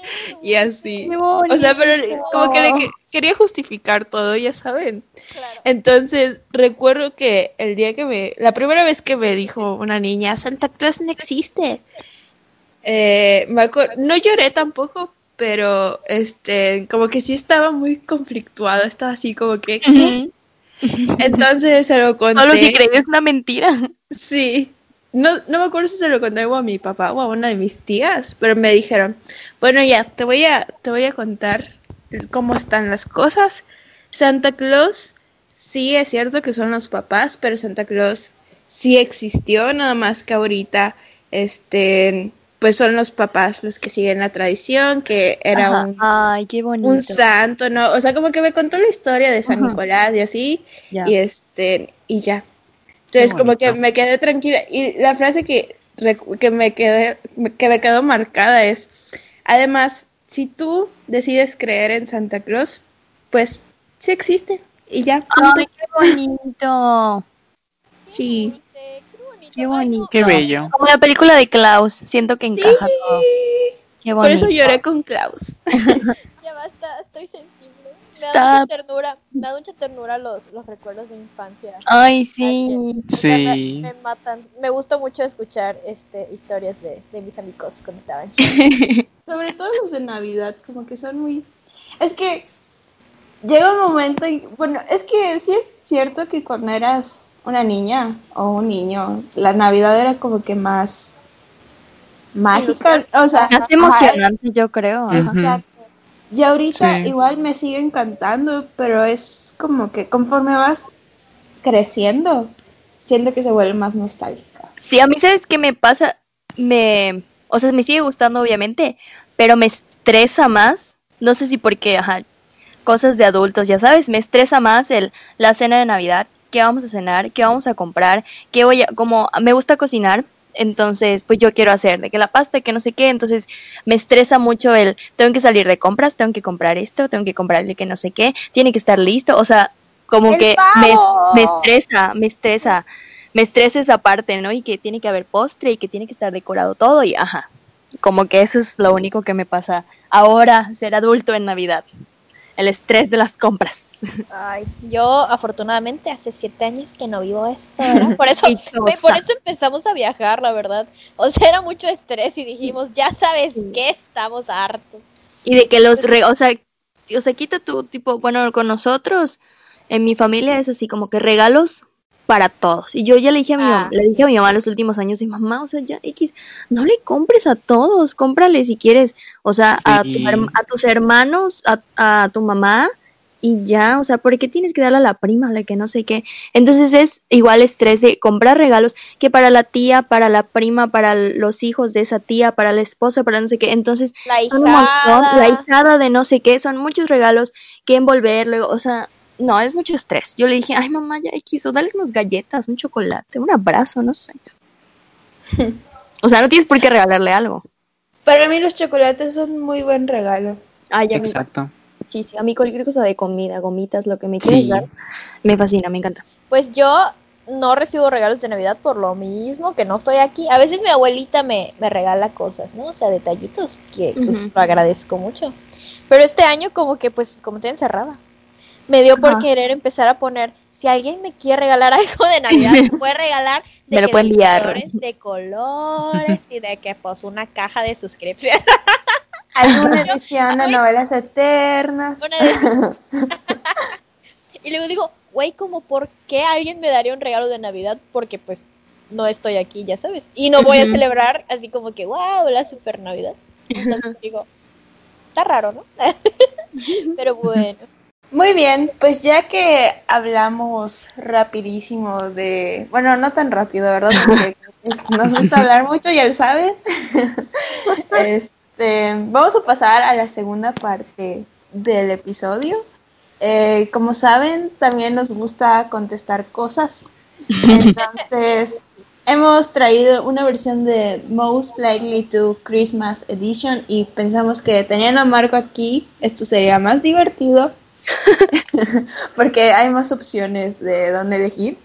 Y así. O sea, pero como que le que- quería justificar todo, ya saben. Claro. Entonces, recuerdo que el día que me, la primera vez que me dijo una niña, Santa Claus no existe, eh, me no lloré tampoco, pero este, como que sí estaba muy conflictuada, estaba así como que. *laughs* Entonces se lo conté. Solo si crees es una mentira. Sí. No, no me acuerdo si se lo conté o a mi papá o a una de mis tías, pero me dijeron, bueno ya, te voy a, te voy a contar cómo están las cosas. Santa Claus, sí es cierto que son los papás, pero Santa Claus sí existió, nada más que ahorita, este, pues son los papás los que siguen la tradición, que era Ajá. un, Ay, qué bonito. un santo, ¿no? O sea, como que me contó la historia de San Ajá. Nicolás y así, Ya. y este y ya entonces como que me quedé tranquila y la frase que que me quedé que me quedó marcada es además si tú decides creer en Santa Claus pues sí existe y ya punto. Ay, qué bonito. sí Qué bonito. Qué bello. Como la película de Klaus, siento que encaja todo. Qué bonito. por eso lloré con Klaus *laughs* Ya basta, estoy sensible. Me da Stop. mucha ternura, me da mucha ternura los, los recuerdos de infancia. Ay, sí. Me- Sí. Me matan. Me gusta mucho escuchar este historias de, de mis amigos cuando estaban *laughs* chicos. sobre todo los de Navidad como que son muy es que llega un momento y bueno es que sí es cierto que cuando eras una niña o un niño la Navidad era como que más mágica o sea Más ajá, emocionante, yo creo. Exacto. Y ahorita Sí. igual me sigue encantando, pero es como que conforme vas creciendo, siento que se vuelve más nostálgica. Sí, a mí, ¿sabes qué me pasa? Me, o sea, me sigue gustando, obviamente, pero me estresa más. No sé si porque, ajá, cosas de adultos, ya sabes, me estresa más el, la cena de Navidad, qué vamos a cenar, qué vamos a comprar, qué voy a, como me gusta cocinar, entonces, pues yo quiero hacer de que la pasta, que no sé qué, entonces me estresa mucho el, tengo que salir de compras, tengo que comprar esto, tengo que comprarle que no sé qué, tiene que estar listo, o sea, como ¡El que me, me estresa, me estresa, me estresa esa parte, ¿no? Y que tiene que haber postre y que tiene que estar decorado todo y ajá, como que eso es lo único que me pasa ahora, ser adulto en Navidad, el estrés de las compras. Ay, yo afortunadamente hace siete años que no vivo eso, ¿verdad? *laughs* Por eso, por eso empezamos a viajar, la verdad. O sea, era mucho estrés y dijimos, ya sabes que estamos hartos. Y de que los, re- o sea, o sea, quita tu tipo, bueno, con nosotros, en mi familia es así como que regalos para todos. Y yo ya le dije a mi Ah, mamá, le dije a mi mamá los últimos años, y mamá, o sea, ya X, no le compres a todos, cómprale si quieres, o sea, a, tu a tus hermanos, a, a tu mamá, y ya, o sea, ¿por qué tienes que darle a la prima, a la que no sé qué? Entonces es igual estrés de comprar regalos que para la tía, para la prima, para los hijos de esa tía, para la esposa, para no sé qué. Entonces La son un montón, la hijada. de no sé qué, son muchos regalos que envolver, luego, o sea, no, es mucho estrés. Yo le dije, ay mamá, ya quiso, dale unas galletas, un chocolate, un abrazo, no sé. *laughs* o sea, no tienes por qué regalarle algo. Para mí los chocolates son muy buen regalo. Ay, a mí, Exacto. Sí, sí, a mí cualquier cosa de comida, gomitas, lo que me quieras Sí. dar, me fascina, me encanta. Pues yo no recibo regalos de Navidad por lo mismo que no estoy aquí. A veces mi abuelita me, me regala cosas, ¿no? O sea, detallitos que pues, Ujú. lo agradezco mucho. Pero este año como que pues como estoy encerrada, me dio por Ajá. querer empezar a poner, si alguien me quiere regalar *laughs* algo de Navidad, me puede regalar *laughs* de Me lo que puede de enviar. colores, de colores y de que pues una caja de suscripción. *laughs* Alguna *laughs* edición de novelas eternas. *laughs* *laughs* Y luego digo, güey, como por qué alguien me daría un regalo de Navidad porque pues no estoy aquí, ya sabes. Y no voy a celebrar así como que, wow, la super Navidad. Entonces digo, está raro, ¿no? Pero bueno. Muy bien, pues ya que hablamos rapidísimo de, bueno, no tan rápido, ¿verdad? Porque nos gusta hablar mucho, ya lo saben. Este, vamos a pasar a la segunda parte del episodio. Eh, como saben, también nos gusta contestar cosas. Entonces, *laughs* hemos traído una versión de Most Likely to Christmas Edition y pensamos que teniendo a Marco aquí, esto sería más divertido *laughs* porque hay más opciones de dónde elegir.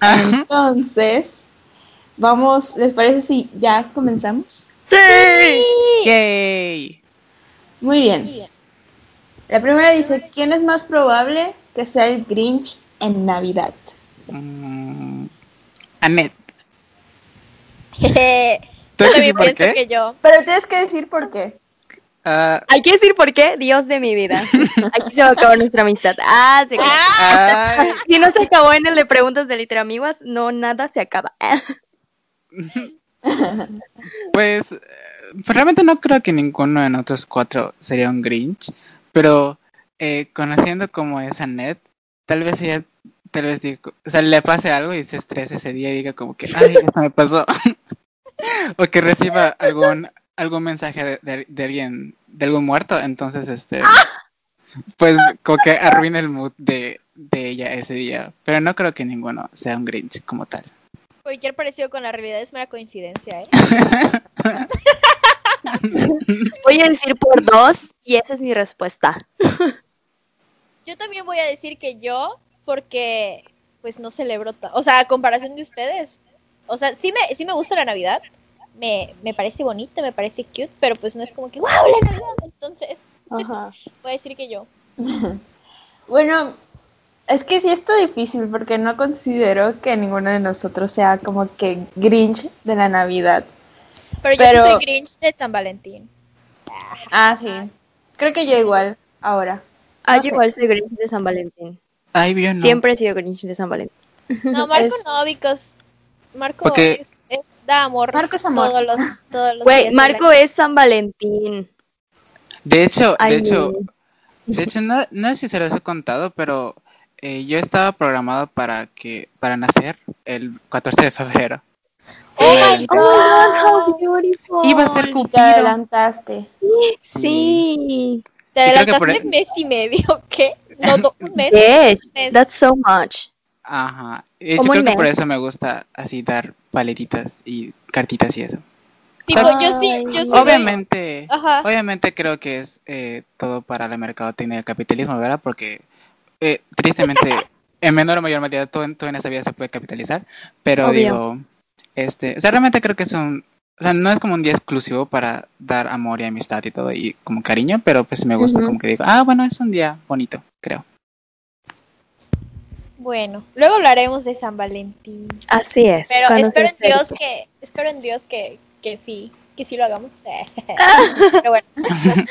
Entonces, vamos, ¿les parece si ya comenzamos? ¡Sí! Yay. Muy bien. La primera dice, ¿quién es más probable que sea el Grinch en Navidad? Mm, Annette. *laughs* Yo ¿Tú vas a también pienso qué? que yo. Pero tienes que decir por qué. Ah, Hay que decir por qué, Dios de mi vida. *laughs* Aquí se va a acabar nuestra amistad. Ah, se acabó. Si no se acabó en el de preguntas de literamiguas, no, nada se acaba. *laughs* *laughs* pues eh, realmente no creo que ninguno de nosotros cuatro sería un Grinch, pero eh, conociendo como es Annette, tal vez ella, tal vez diga- o sea, le pase algo y se estrese ese día y diga como que, ay, esto me pasó. *laughs* o que reciba algún algún mensaje de, de- alguien, de algún muerto, entonces este pues como que arruina el mood de, de ella ese día. Pero no creo que ninguno sea un Grinch como tal. Cualquier parecido con la realidad es mera coincidencia, ¿eh? *laughs* Voy a decir por dos y esa es mi respuesta. Yo también voy a decir que yo, porque pues no celebro O sea, a comparación de ustedes. O sea, sí me, sí me gusta la Navidad. Me, me parece bonita, me parece cute, pero pues no es como que, wow, la Navidad. Entonces, Ajá. *laughs* voy a decir que yo. *laughs* Bueno, es que sí está difícil porque no considero que ninguno de nosotros sea como que Grinch de la Navidad. Pero yo Pero- soy Grinch de San Valentín. Ah, sí. Creo que yo igual, ahora. Ah, No yo sé. igual soy Grinch de San Valentín. Ay, yo no. Siempre he sido Grinch de San Valentín. No, *laughs* Marco Es- no, because Marco Porque- es, es- da amor. Marco es amor. Todos los, todos los del Marco es San Valentín. De hecho, de Ay, hecho, de hecho no, no sé si se los he contado, pero eh, yo estaba programado para que para nacer el 14 de febrero. Oh Eh, my Oh my God, how beautiful. Iba a ser Te Cupido. adelantaste. Sí. Te Y creo que por adelantaste mes y medio, *laughs* ¿qué? No, do- *laughs* un mes. That's so much. Ajá. Como creo que por eso me gusta así dar paletitas y cartitas y eso. Tipo, yo sí, yo sí. Obviamente, Ajá. obviamente creo que es eh, todo para la mercadotecnia del capitalismo, ¿verdad? Porque eh, tristemente, en menor o mayor medida, todo, en- todo en esta vida se puede capitalizar. Pero Obvio. digo, este, o sea, realmente creo que es un, o sea, no es como un día exclusivo para dar amor y amistad y todo y como cariño, pero pues me gusta como que digo, ah, bueno, es un día bonito, creo. Bueno, luego hablaremos de San Valentín. Así es. Pero espero en Dios que, espero en Dios que, que sí, que sí lo hagamos. *laughs* *laughs* Pero bueno, *laughs*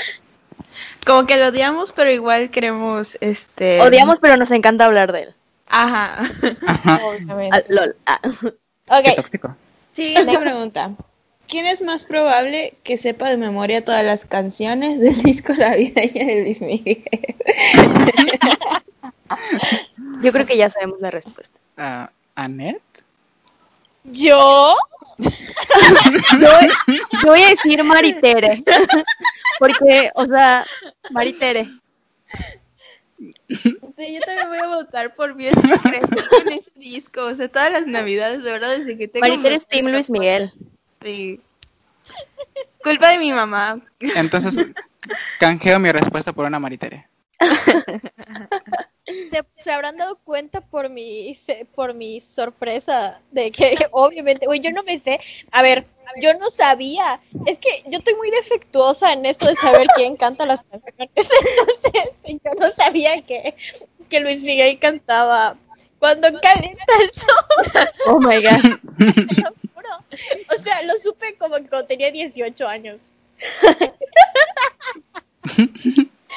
Como que lo odiamos, pero igual queremos, este... Odiamos, pero nos encanta hablar de él. Ajá. Ajá. *laughs* obviamente. Ah, lol. Ah. *laughs* Qué Ok, tóxico. Siguiente pregunta. ¿Quién es más probable que sepa de memoria todas las canciones del *laughs* disco La Vidaña de Luis Miguel? Yo creo que ya sabemos la respuesta. Ah, ¿Annette? yo. *laughs* Yo, yo voy a decir Maritere. Porque, o sea, Maritere. Sí, yo también voy a votar por mí. Es que crecí con ese disco. O sea, todas las navidades, de verdad, desde que tengo... Maritere es Team Luis Miguel. Sí. Culpa de mi mamá. Entonces, Canjeo mi respuesta por una maritere. *laughs* se, se habrán dado cuenta por mi se- por mi sorpresa de que *laughs* obviamente, güey, yo no me sé. A ver, yo no sabía. Es que yo estoy muy defectuosa en esto de saber quién canta las canciones. *laughs* Entonces, yo no sabía que, que Luis Miguel cantaba cuando calienta el sol, Oh my god. *laughs* te lo juro. O sea, lo supe como que cuando tenía 18 años.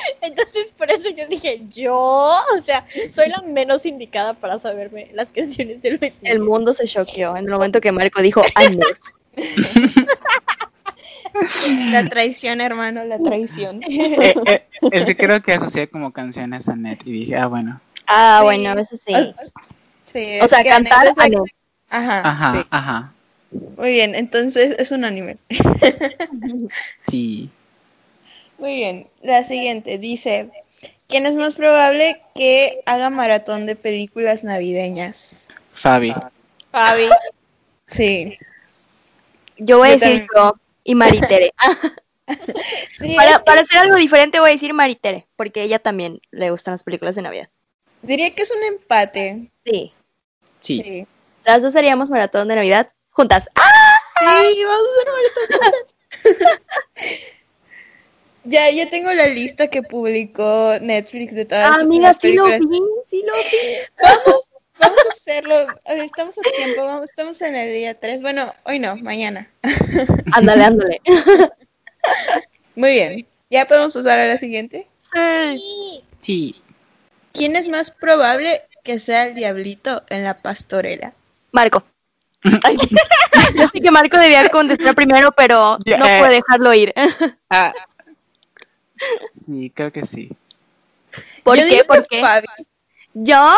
*laughs* Entonces, por eso yo dije, yo, o sea, soy la menos indicada para saberme las canciones de Luis Miguel. El mundo se choqueó en el momento que Marco dijo, ay no. *laughs* La traición, hermano, la traición. *laughs* Eh, eh, es que creo que asocié como canciones a Net y dije, ah, bueno. Ah, Sí. bueno, eso sí. Sí, O sea, cantar Anet es la- a no. Ajá, Ajá, sí. ajá. Muy bien, entonces es un anime. Sí. Muy bien, la siguiente dice, ¿quién es más probable que haga maratón de películas navideñas? Fabi. Fabi. Sí. Yo voy a decir también. yo y Maritere. *laughs* *laughs* Sí, para, para hacer algo diferente voy a decir Maritere, porque a ella también le gustan las películas de Navidad. diría que es un empate. Sí. Sí. Sí. Las dos haríamos maratón de Navidad juntas. ¡Ah! Sí, vamos a hacer maratón juntas. *laughs* Ya, ya tengo la lista que publicó Netflix de todas Ah, amiga, las sí lo películas. vi, sí lo vi. Vamos, vamos a hacerlo. Estamos a tiempo, vamos, estamos en el día 3. Bueno, hoy no, mañana. *laughs* Ándale, ándale. Muy bien. ¿Ya podemos pasar a la siguiente? Sí. Sí. ¿Quién es más probable que sea el diablito en la pastorela? Marco. *laughs* Ay. Yo sé que Marco debía contestar primero, pero no eh. puede dejarlo ir. Ah. Sí, creo que sí. ¿Por Yo qué? digo ¿Por que qué? Fabi. ¿Yo?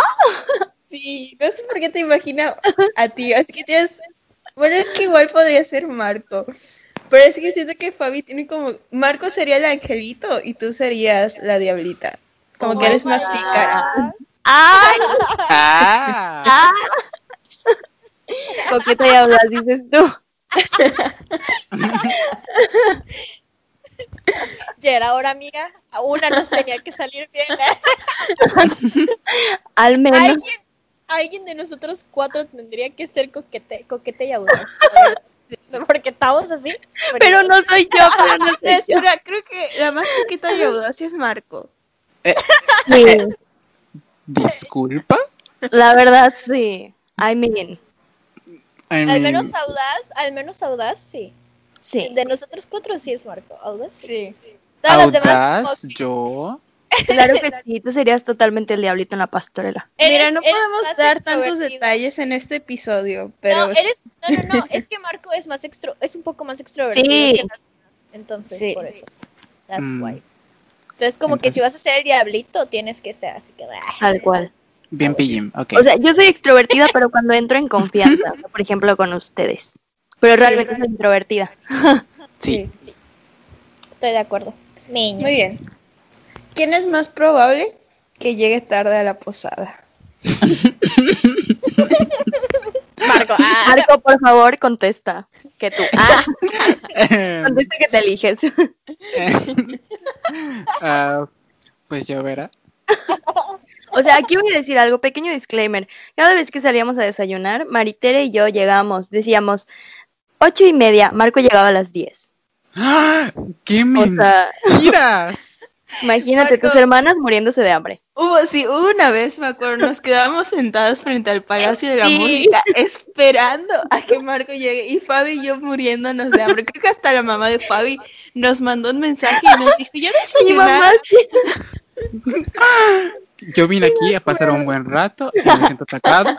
Sí, no sé por qué te imagino a ti. Así que tienes. Bueno, es que igual podría ser Marco. Pero es que siento que Fabi tiene como. Marco sería el angelito y tú serías la diablita. Como que eres más pícara. ¡Ay! Ah. ¡Ah! Coqueta y hablas, dices tú. *laughs* Ya era hora, amiga. A una nos tenía que salir bien. ¿eh? *laughs* Al menos. Alguien, alguien de nosotros cuatro tendría que ser coquete, coquete y audaz. Porque estamos así. Pero no soy yo, pero no soy yo. Espera, creo que la más poquita y audacia es Marco. Sí, Disculpa. la verdad, sí. I mean, I Al menos audaz, al menos audaz, sí. Sí. De nosotros cuatro sí es Marco. Audaz, sí. Sí. Todas las demás, audaz, que yo. Claro que sí, tú serías totalmente el diablito en la pastorela. eres- Mira, no podemos dar tantos detalles en este episodio, pero No, eres, no, no, no, es que Marco es más extro, es un poco más extrovertido Sí. que las demás. Entonces, Sí. por eso. That's Mm. why. Entonces, como que si vas a ser el diablito, tienes que ser así que. ah. Tal cual. Bien pillín, ok. O sea, yo soy extrovertida, pero cuando entro en confianza, *laughs* por ejemplo, con ustedes. Pero realmente soy introvertida. *laughs* sí. Estoy de acuerdo. Niño. muy bien. ¿Quién es más probable que llegue tarde a la posada? *laughs* Marco. ah. Marco, por favor, contesta. Que tú. Ah, *laughs* contesta que te eliges. Ah, pues yo verá. O sea, aquí voy a decir algo, pequeño disclaimer. Cada vez que salíamos a desayunar, Maritere y yo llegamos, decíamos ocho y media, Marco llegaba a las diez. ¡Ah! ¡Qué O sea, mentiras! *laughs* imagínate Marco. tus hermanas muriéndose de hambre. Hubo, sí, hubo una vez, me acuerdo, nos quedábamos sentados frente al Palacio de la Sí. Música *laughs* esperando a que Marco llegue y Fabi y yo muriéndonos de hambre. Creo que hasta la mamá de Fabi nos mandó un mensaje y nos dijo, ya Mi mamá, desayunaron. *laughs* Yo vine aquí a pasar un buen rato y me siento atacado.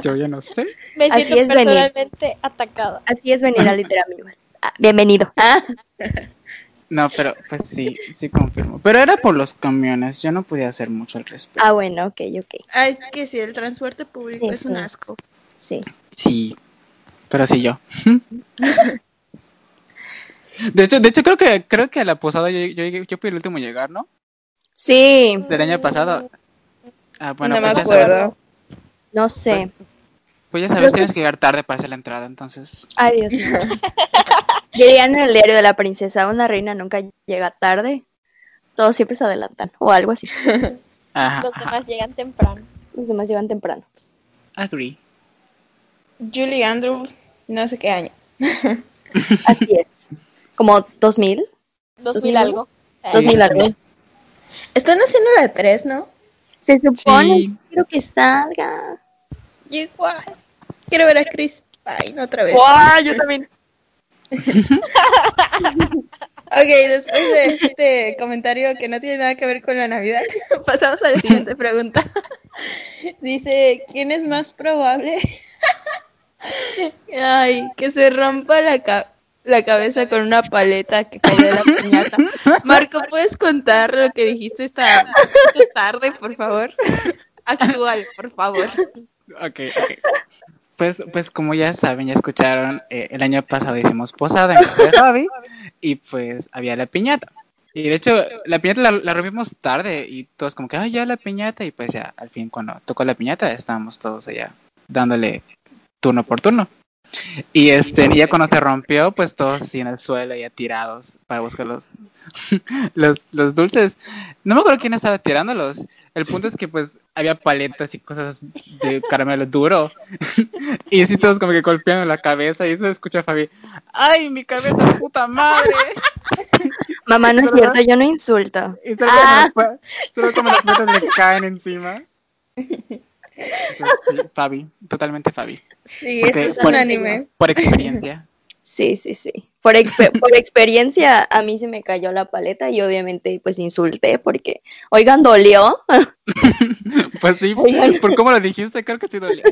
Yo ya no sé. Me Así siento es, personalmente atacado. así es venir a Literal Amigos. Bienvenido. Ah, No, pero pues sí, sí confirmo. Pero era por los camiones, yo no podía hacer mucho al respecto. ah, bueno, ok, ok. Ah, es que sí, el transporte público Sí, es un sí. asco. Sí. Sí, pero sí yo. *laughs* De hecho, de hecho creo que creo que a la posada yo, yo, llegué- yo fui el último en llegar, ¿no? Sí, Del año pasado. Ah, bueno, no me pues ya sabrán. acuerdo. no sé. Pues ya sabes, tienes que llegar tarde para hacer la entrada, entonces. Ay, Dios mío. *laughs* En el diario de la princesa, una reina nunca llega tarde. Todos siempre se adelantan, o algo así. Ajá, Los ajá. demás llegan temprano. Los demás llegan temprano. Agree. Julie Andrews, no sé qué año. Así es. Como 2000, 2000 algo. 2000 algo. Están haciendo la 3, ¿no? Se supone, Sí. quiero que salga. Yo igual. Quiero ver a Chris Pine otra vez. ¡Guau! Yo también. Ok, después de este comentario que no tiene nada que ver con la Navidad, *laughs* pasamos a la siguiente pregunta. *laughs* Dice, ¿quién es más probable? *laughs* Ay, que se rompa la, ca- la cabeza con una paleta que cayó de la piñata. Marco, ¿puedes contar lo que dijiste esta, esta tarde, por favor? Actual, por favor. Ok, ok. Pues, pues como ya saben, ya escucharon, eh, el año pasado hicimos posada en casa de y pues había la piñata. Y de hecho, la piñata la, la rompimos tarde y todos como que, ay, ya la piñata. Y pues ya, al fin, cuando tocó la piñata, estábamos todos allá dándole turno por turno. Y este, y ya cuando se rompió, pues todos así en el suelo, ya tirados para buscar los, *laughs* los, los dulces. No me acuerdo quién estaba tirándolos. El punto es que pues había paletas y cosas de caramelo duro. *laughs* y así todos como que golpeando la cabeza y eso escucha a Fabi. ¡Ay, mi cabeza, puta madre! *laughs* Mamá, no es cierto, yo no insulto. Y solo, Ah. como, las solo como las patas le caen encima. Fabi, totalmente Fabi. Sí, Porque- esto es por- un anime. Por experiencia. Sí, sí, sí. Por, por experiencia, a mí se me cayó la paleta y obviamente pues insulté porque, oigan, dolió. *laughs* Pues sí, Oigan. por cómo lo dijiste, creo que sí dolía.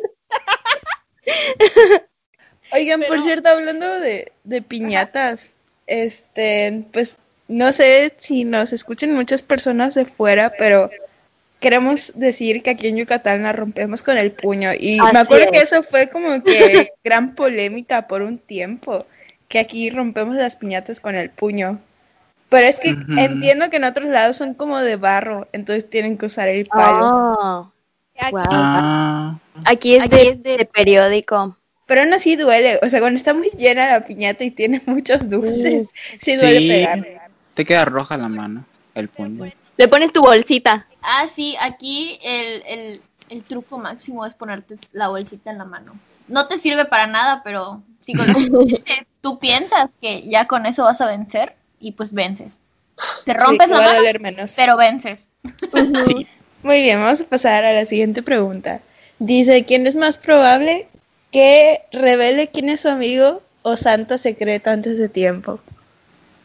Oigan, por cierto, hablando de, de piñatas, este, pues no sé si nos escuchan muchas personas de fuera, pero queremos decir que aquí en Yucatán la rompemos con el puño. Y Así me acuerdo que es. eso fue como que *laughs* gran polémica por un tiempo, que aquí rompemos las piñatas con el puño. Pero es que entiendo que en otros lados son como de barro, entonces tienen que usar el palo. Ah, Aquí, Wow. Ah, aquí es, Aquí de, es de- de periódico. Pero aún así duele, o sea, cuando está muy llena la piñata y tiene muchos dulces, *laughs* sí duele Sí. pegar. te queda roja la mano, el puño. Le pones tu bolsita. Ah, sí, aquí el, el, el truco máximo es ponerte la bolsita en la mano. No te sirve para nada, pero psicológicamente *laughs* tú piensas que ya con eso vas a vencer y pues vences. Te rompes Sí, la va a mano, menos. pero vences. Muy bien, vamos a pasar a la siguiente pregunta. Dice, ¿quién es más probable que revele quién es su amigo o santa secreta antes de tiempo?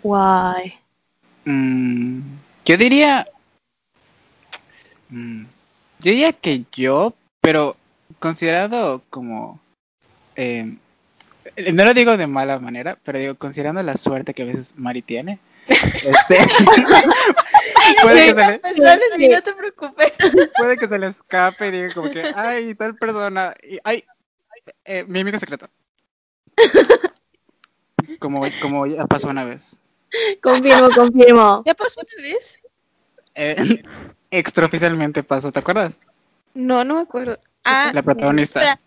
Guay. Mm, yo diría. Mm, yo diría que yo, pero considerado como. eh, no lo digo de mala manera, pero digo, considerando la suerte que a veces Mari tiene. *laughs* este, puede, que se le, Pensó en mí, no te preocupes. puede que se le escape y diga como que, ay, tal persona, y, ay, eh, mi amigo secreto. Como, como ya pasó una vez. Confirmo, confirmo. ¿Ya pasó una vez? Eh, *laughs* extraoficialmente pasó, ¿te acuerdas? No, no me acuerdo. Ah, La protagonista.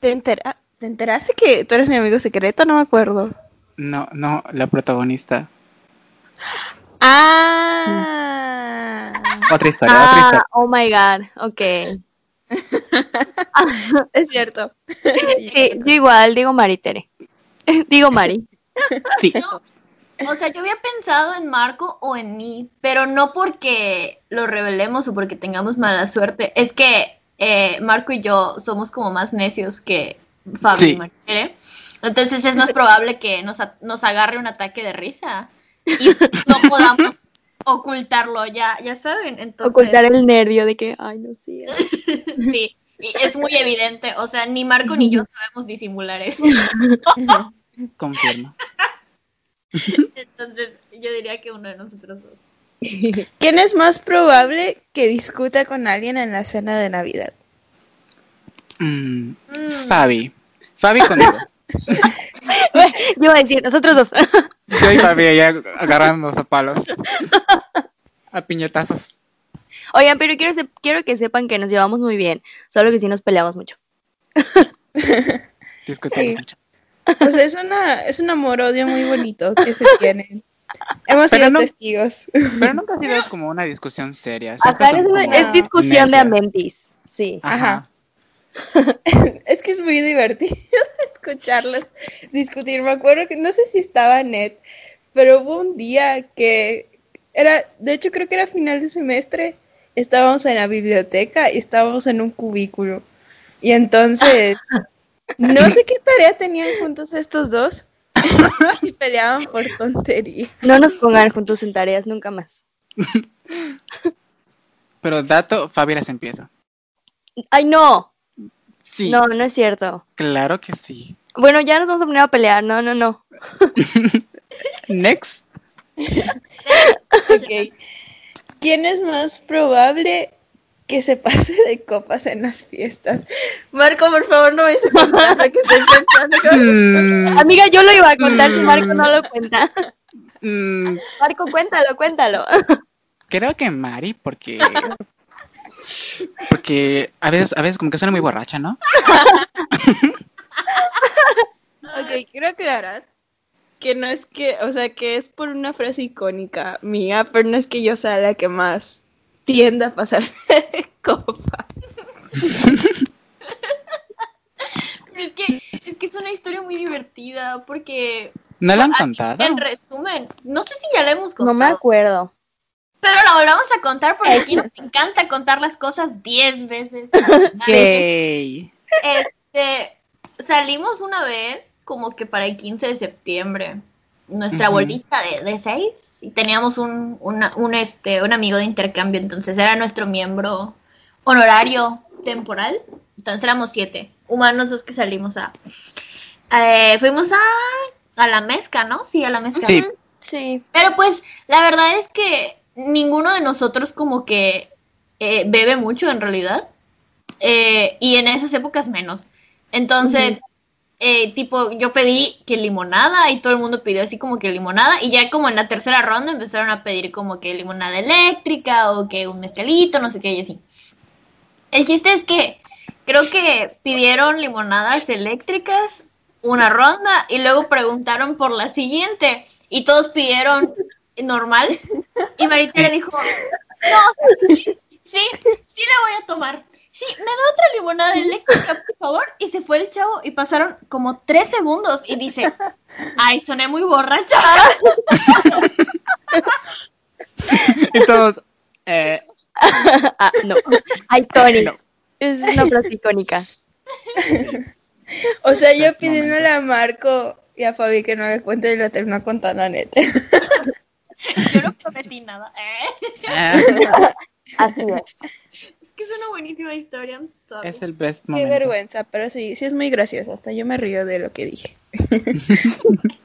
¿te, entera- ¿te enteraste que tú eres mi amigo secreto? No me acuerdo. No, no, la protagonista. Ah, Otra historia, otra Ah, historia. oh my god, ok. *laughs* es cierto. Sí, yo igual digo Maritere. *laughs* Digo Mari. Sí, O sea, yo había pensado en Marco o en mí, pero no porque lo revelemos o porque tengamos mala suerte. Es que eh, Marco y yo somos como más necios que Fabio Sí. y Maritere. Entonces es más probable que nos, nos agarre un ataque de risa y no podamos *laughs* ocultarlo, ya, ya saben. Entonces, Ocultar el nervio de que, ay, no sé. *laughs* sí, y es muy evidente. O sea, ni Marco ni yo *laughs* sabemos disimular eso. confirmo. *laughs* Entonces, yo diría que uno de nosotros dos. *laughs* ¿Quién es más probable que discuta con alguien en la cena de Navidad? Mm, Mm. Fabi. Fabi conmigo. *laughs* Yo iba a decir, nosotros dos. Yo y Fabi allá agarrándonos a palos. A piñetazos. Oigan, pero quiero, se- quiero que sepan que nos llevamos muy bien, solo que sí nos peleamos mucho. Discutimos Sí. mucho. O sea, es una, es un amor-odio muy bonito que se tienen. Hemos Pero sido no- testigos. Pero nunca ha sido como una discusión seria. Siempre es, una- discusión de amentis. Sí. Ajá. *laughs* Es que es muy divertido *laughs* escucharlos discutir. Me acuerdo que no sé si estaba net, pero hubo un día que era, de hecho creo que era final de semestre, estábamos en la biblioteca y estábamos en un cubículo. Y entonces, *laughs* no sé qué tarea tenían juntos estos dos *laughs* y peleaban por tontería. No nos pongan juntos en tareas nunca más. Pero dato, Fabi las empieza. Ay, no. Sí, No, no es cierto. claro que sí. Bueno, ya nos vamos a poner a pelear. No, no, no. *laughs* Next. Ok. ¿Quién es más probable que se pase de copas en las fiestas? Marco, por favor, no contar lo que estoy pensando. *laughs* Mm, Amiga, yo lo iba a contar si Marco no lo cuenta. mm, Marco, cuéntalo, cuéntalo. creo que Mari, porque. Porque a veces, a veces como que suena muy borracha, ¿no? Ok, quiero aclarar que no es que, o sea, que es por una frase icónica mía, pero no es que yo sea la que más tienda a pasarse de copa. Pero *laughs* es que, es que es una historia muy divertida porque, ¿No la han contado? en resumen, no sé si ya la hemos No contado, me acuerdo. pero la volvamos a contar porque aquí *laughs* nos encanta contar las cosas 10 veces. *laughs* Yay. Este, salimos una vez como que para el 15 de septiembre, nuestra bolita de, de seis, y teníamos un, una- un, este, un amigo de intercambio, entonces era nuestro miembro honorario temporal, entonces éramos siete, humanos los que salimos a... eh, fuimos a, a la mezca, ¿no? Sí, a la mezca. Sí. Sí. Pero pues la verdad es que ninguno de nosotros como que eh, bebe mucho en realidad. Eh, y en esas épocas menos. Entonces, eh, tipo, yo pedí que limonada y todo el mundo pidió así como que limonada. Y ya como en la tercera ronda empezaron a pedir como que limonada eléctrica o que un mezcalito, no sé qué y así. El chiste es que creo que pidieron limonadas eléctricas una ronda y luego preguntaron por la siguiente y todos pidieron normal y Marita le dijo, no, sí, sí, sí la voy a tomar. Sí, me da otra limonada eléctrica, por favor. Y se fue el chavo y pasaron como tres segundos y dice, ay, soné muy borracha. *laughs* Y todos, eh, *laughs* Ah, no. Ay, Tony. Es una frase icónica. O sea, yo pidiéndole a Marco y a Fabi que no le cuente y lo terminó contando a neta. Yo no prometí nada. ¿eh? eh, Así es. Es que es una buenísima historia. I'm sorry. es el best Qué momento. vergüenza, pero sí, sí es muy gracioso. Hasta yo me río de lo que dije. *laughs*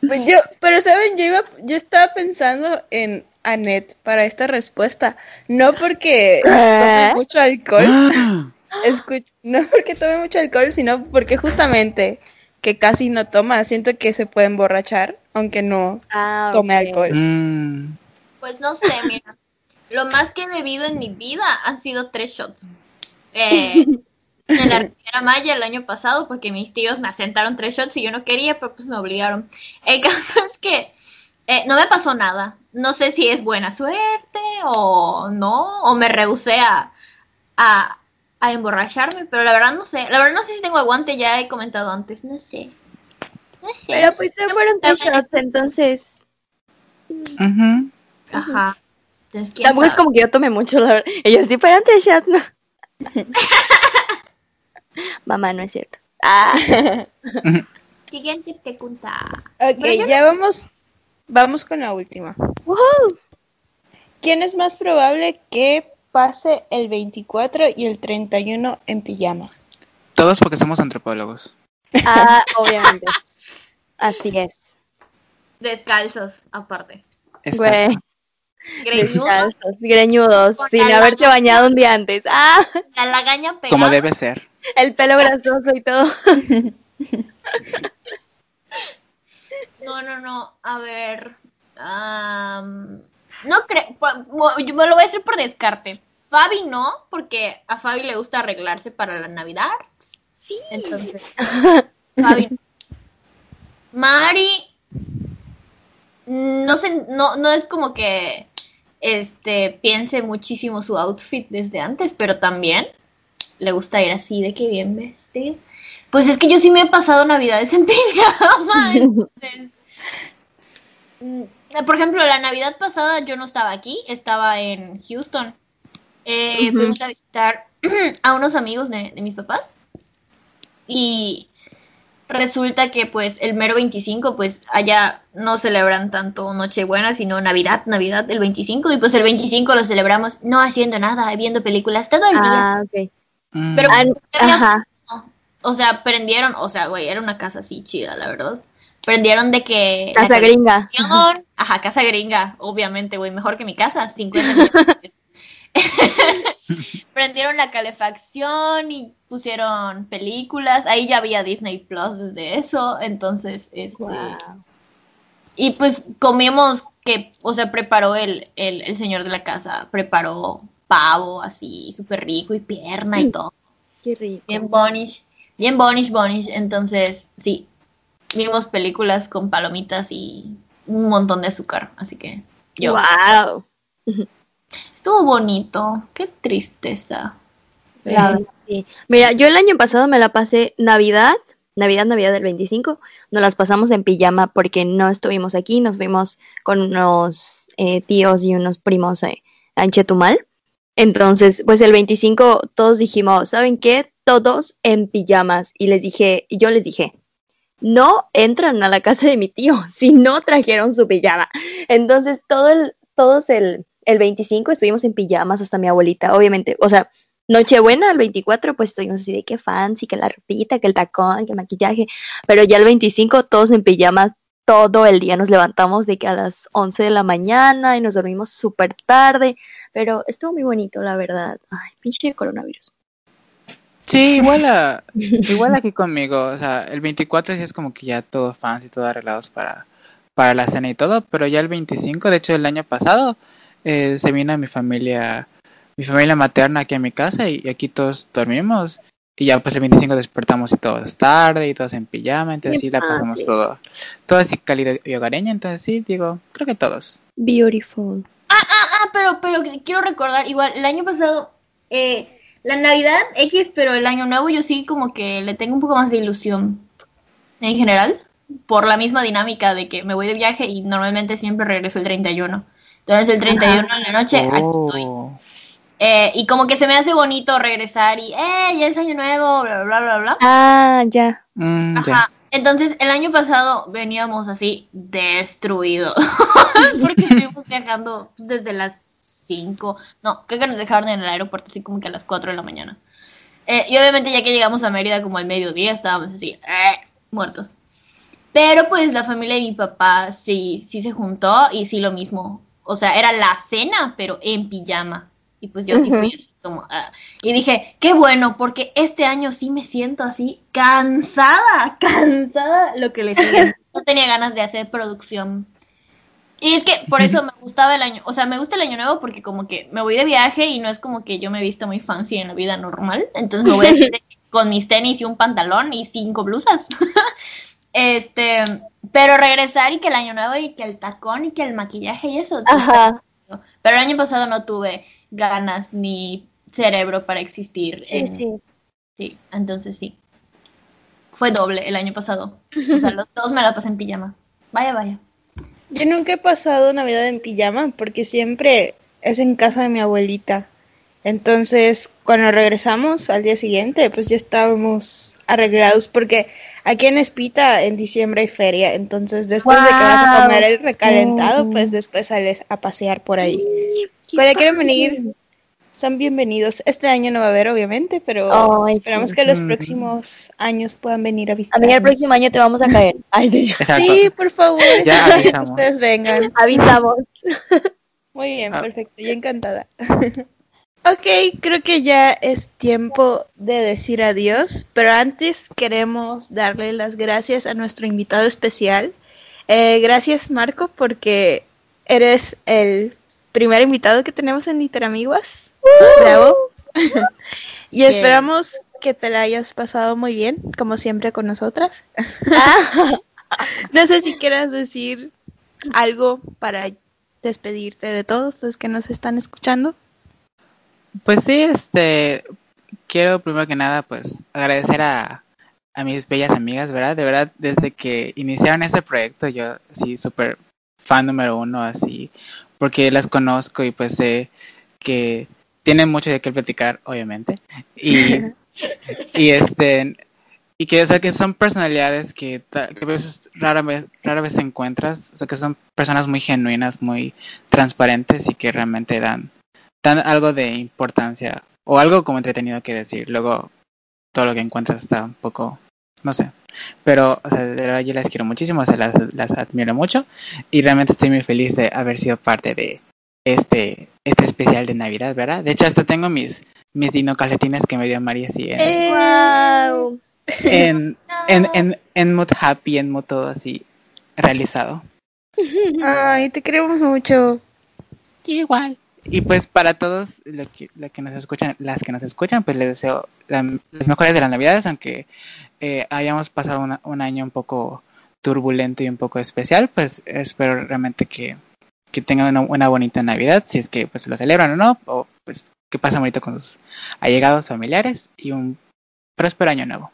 Pues yo, pero saben, yo iba, yo estaba pensando en Annette para esta respuesta, no porque tome mucho alcohol, Ah, *gasps* escuch- no porque tome mucho alcohol, sino porque justamente que casi no toma, siento que se puede emborrachar, aunque no Ah, tome alcohol. mm, Pues no sé, mira. Lo más que he bebido en mi vida han sido tres shots. Eh, en la *laughs* Riviera Maya el año pasado, porque mis tíos me asentaron tres shots y yo no quería, pero pues me obligaron. El caso *laughs* es que eh, no me pasó nada. No sé si es buena suerte o no, o me rehusé a, a, a emborracharme, pero la verdad no sé. La verdad no sé si tengo aguante, ya he comentado antes, no sé. No sé. Pero pues se fueron tres shots, entonces. Ajá. Entonces, ¿quién Tampoco es como que yo tomé mucho, la verdad. Ellos sí fueron tres shots, ¿no? *laughs* Mamá, no es cierto. Ah, *laughs* Siguiente pregunta. Ok, Pero ya vamos, vamos con la última. ¿Quién es más probable que pase el 24 y el 31 en pijama? Todos porque somos antropólogos. Ah, *laughs* obviamente. Así es. Descalzos, aparte. Güey. Greñudos, Descalzos, greñudos, Con sin haberte bañado un día antes. Ah, la lagaña pegada. Como debe ser. el pelo grasoso y todo. *laughs* No, no, no. A ver. no creo. Yo me lo voy a hacer por descarte. Fabi no, porque a Fabi le gusta arreglarse para la Navidad. Sí. Entonces, *laughs* Fabi. Mari, no sé, no, no es como que este piense muchísimo su outfit desde antes, pero también le gusta ir así de que bien vestido. Pues es que yo sí me he pasado navidades *laughs* en pijama. *laughs* entonces, mm, por ejemplo, la Navidad pasada yo no estaba aquí, estaba en Houston. Eh. Fuimos a visitar *clears throat* a unos amigos de, de mis papás. Y resulta que pues el mero 25 pues allá no celebran tanto Nochebuena sino Navidad, Navidad el 25 y pues el 25 lo celebramos no haciendo nada, viendo películas todo el día. ah, ok. Mm, Pero- ajá. O sea, prendieron, o sea, güey, era una casa así chida, la verdad. Prendieron de que Casa gringa. Ajá, casa gringa, obviamente, güey, mejor que mi casa, 50 millones. *laughs* Prendieron la calefacción y pusieron películas. Ahí ya había Disney Plus desde eso, entonces, este. Wow. Y pues comimos que, o sea, preparó el, el, el señor de la casa, preparó pavo así, súper rico y pierna y todo. Qué rico. Bien bonish, bien bonish, bonish. Entonces, sí, vimos películas con palomitas y un montón de azúcar. Así que yo. Wow. Estuvo bonito. Qué tristeza. Sí. Mira, yo el año pasado me la pasé Navidad, Navidad, Navidad del 25, nos las pasamos en pijama porque no estuvimos aquí, nos fuimos con unos eh, tíos y unos primos eh, en Chetumal. Entonces, pues el 25 todos dijimos, ¿saben qué? Todos en pijamas. Y les dije, y yo les dije, no entran a la casa de mi tío *laughs* si no trajeron su pijama. Entonces, todo el, todos el, el 25 estuvimos en pijamas hasta mi abuelita, obviamente. O sea, Nochebuena, el 24, pues estuvimos así de que fancy, que la ropita, que el tacón, que el maquillaje. Pero ya el 25, todos en pijamas, todo el día nos levantamos de que a las 11 de la mañana y nos dormimos súper tarde. Pero estuvo muy bonito, la verdad. Ay, pinche coronavirus. Sí, igual, a- igual aquí conmigo. O sea, el 24 sí es como que ya todo fancy, todo arreglados para, para la cena y todo. Pero ya el 25, de hecho, el año pasado, eh, se vino mi familia, mi familia materna aquí a mi casa y, y aquí todos dormimos. Y ya pues el 25 despertamos y todos tarde y todos en pijama. Entonces sí la pasamos padre. todo, todo así cálido y hogareño. Entonces sí, digo, creo que todos. Beautiful. Ah, pero, pero quiero recordar, igual, el año pasado, eh, la Navidad X, pero el año nuevo yo sí como que le tengo un poco más de ilusión en general, por la misma dinámica de que me voy de viaje y normalmente siempre regreso el 31. Entonces el 31 en la noche, aquí estoy. Oh. Eh, y como que se me hace bonito regresar y, eh, ya es año nuevo, bla, bla, bla, bla. Ah, ya. Mm, ya. Ajá. Entonces, el año pasado veníamos así destruidos. *laughs* Porque estuvimos viajando desde las 5. No, creo que nos dejaron en el aeropuerto así como que a las 4 de la mañana. Eh, y obviamente ya que llegamos a Mérida como al mediodía, estábamos así, eh, muertos. Pero pues la familia de mi papá sí, sí se juntó y sí lo mismo. O sea, era la cena, pero en pijama. Y pues yo sí fui así como... ah. Y dije, qué bueno, porque este año sí me siento así cansada, *laughs* cansada lo que le sigue. No tenía ganas de hacer producción. Y es que por eso me gustaba el año, o sea, me gusta el año nuevo porque como que me voy de viaje y no es como que yo me vista muy fancy en la vida normal. Entonces me voy de- *laughs* con mis tenis y un pantalón y cinco blusas. *laughs* este, pero regresar y que el año nuevo y que el tacón y que el maquillaje y eso. Ajá. Pero el año pasado no tuve ganas ni cerebro para existir. Sí, en- sí. sí, entonces sí. Fue doble el año pasado. O sea, *laughs* los dos me la pasé en pijama. Vaya, vaya. Yo nunca he pasado Navidad en pijama porque siempre es en casa de mi abuelita. Entonces, cuando regresamos al día siguiente, pues ya estábamos arreglados porque aquí en Espita en diciembre hay feria. Entonces, después de que vas a comer el recalentado, Mm. pues después sales a pasear por ahí. Cuando quieren venir, son bienvenidos. Este año no va a haber, obviamente, pero esperamos sí. que los Mm. próximos años puedan venir a visitar. Amiga, el próximo año te vamos a caer. *laughs* Ay. Sí, por favor, Ya que ustedes vengan. avisamos. Muy bien, Ah. perfecto, yo encantada. *laughs* ok, creo que ya es tiempo de decir adiós, pero antes queremos darle las gracias a nuestro invitado especial. Eh, gracias, Marco, porque eres el primer invitado que tenemos en Literamiguas. Bravo. *laughs* y esperamos que te la hayas pasado muy bien, como siempre con nosotras. Ah, *laughs* No sé si quieras decir algo para despedirte de todos los que nos están escuchando. Pues sí, este, quiero primero que nada, pues, agradecer a, a mis bellas amigas, ¿verdad? De verdad, desde que iniciaron este proyecto, yo, sí, súper fan número uno, así, porque las conozco y pues sé que tienen mucho de qué platicar, obviamente. Y, *laughs* y este, y que, o sea, que son personalidades que, que a veces rara vez, rara vez encuentras, o sea, que son personas muy genuinas, muy transparentes y que realmente dan, dan algo de importancia o algo como entretenido que decir. Luego, todo lo que encuentras está un poco, no sé. Pero, o sea, de verdad yo las quiero muchísimo, o sea, las, las admiro mucho y realmente estoy muy feliz de haber sido parte de este, este especial de Navidad, ¿verdad? De hecho, hasta tengo mis, mis dino calcetines que me dio María así en, wow. en, *laughs* en, en, en mood happy, en mood todo así realizado. *laughs* Ay, te queremos mucho. Igual. Y pues para todos los que, los que nos escuchan, las que nos escuchan, pues les deseo la- las mejores de las navidades, aunque eh, hayamos pasado una- un año un poco turbulento y un poco especial, pues espero realmente que, que tengan una, una bonita Navidad, si es que pues lo celebran o no, o pues que pasen bonito con sus allegados familiares y un próspero año nuevo.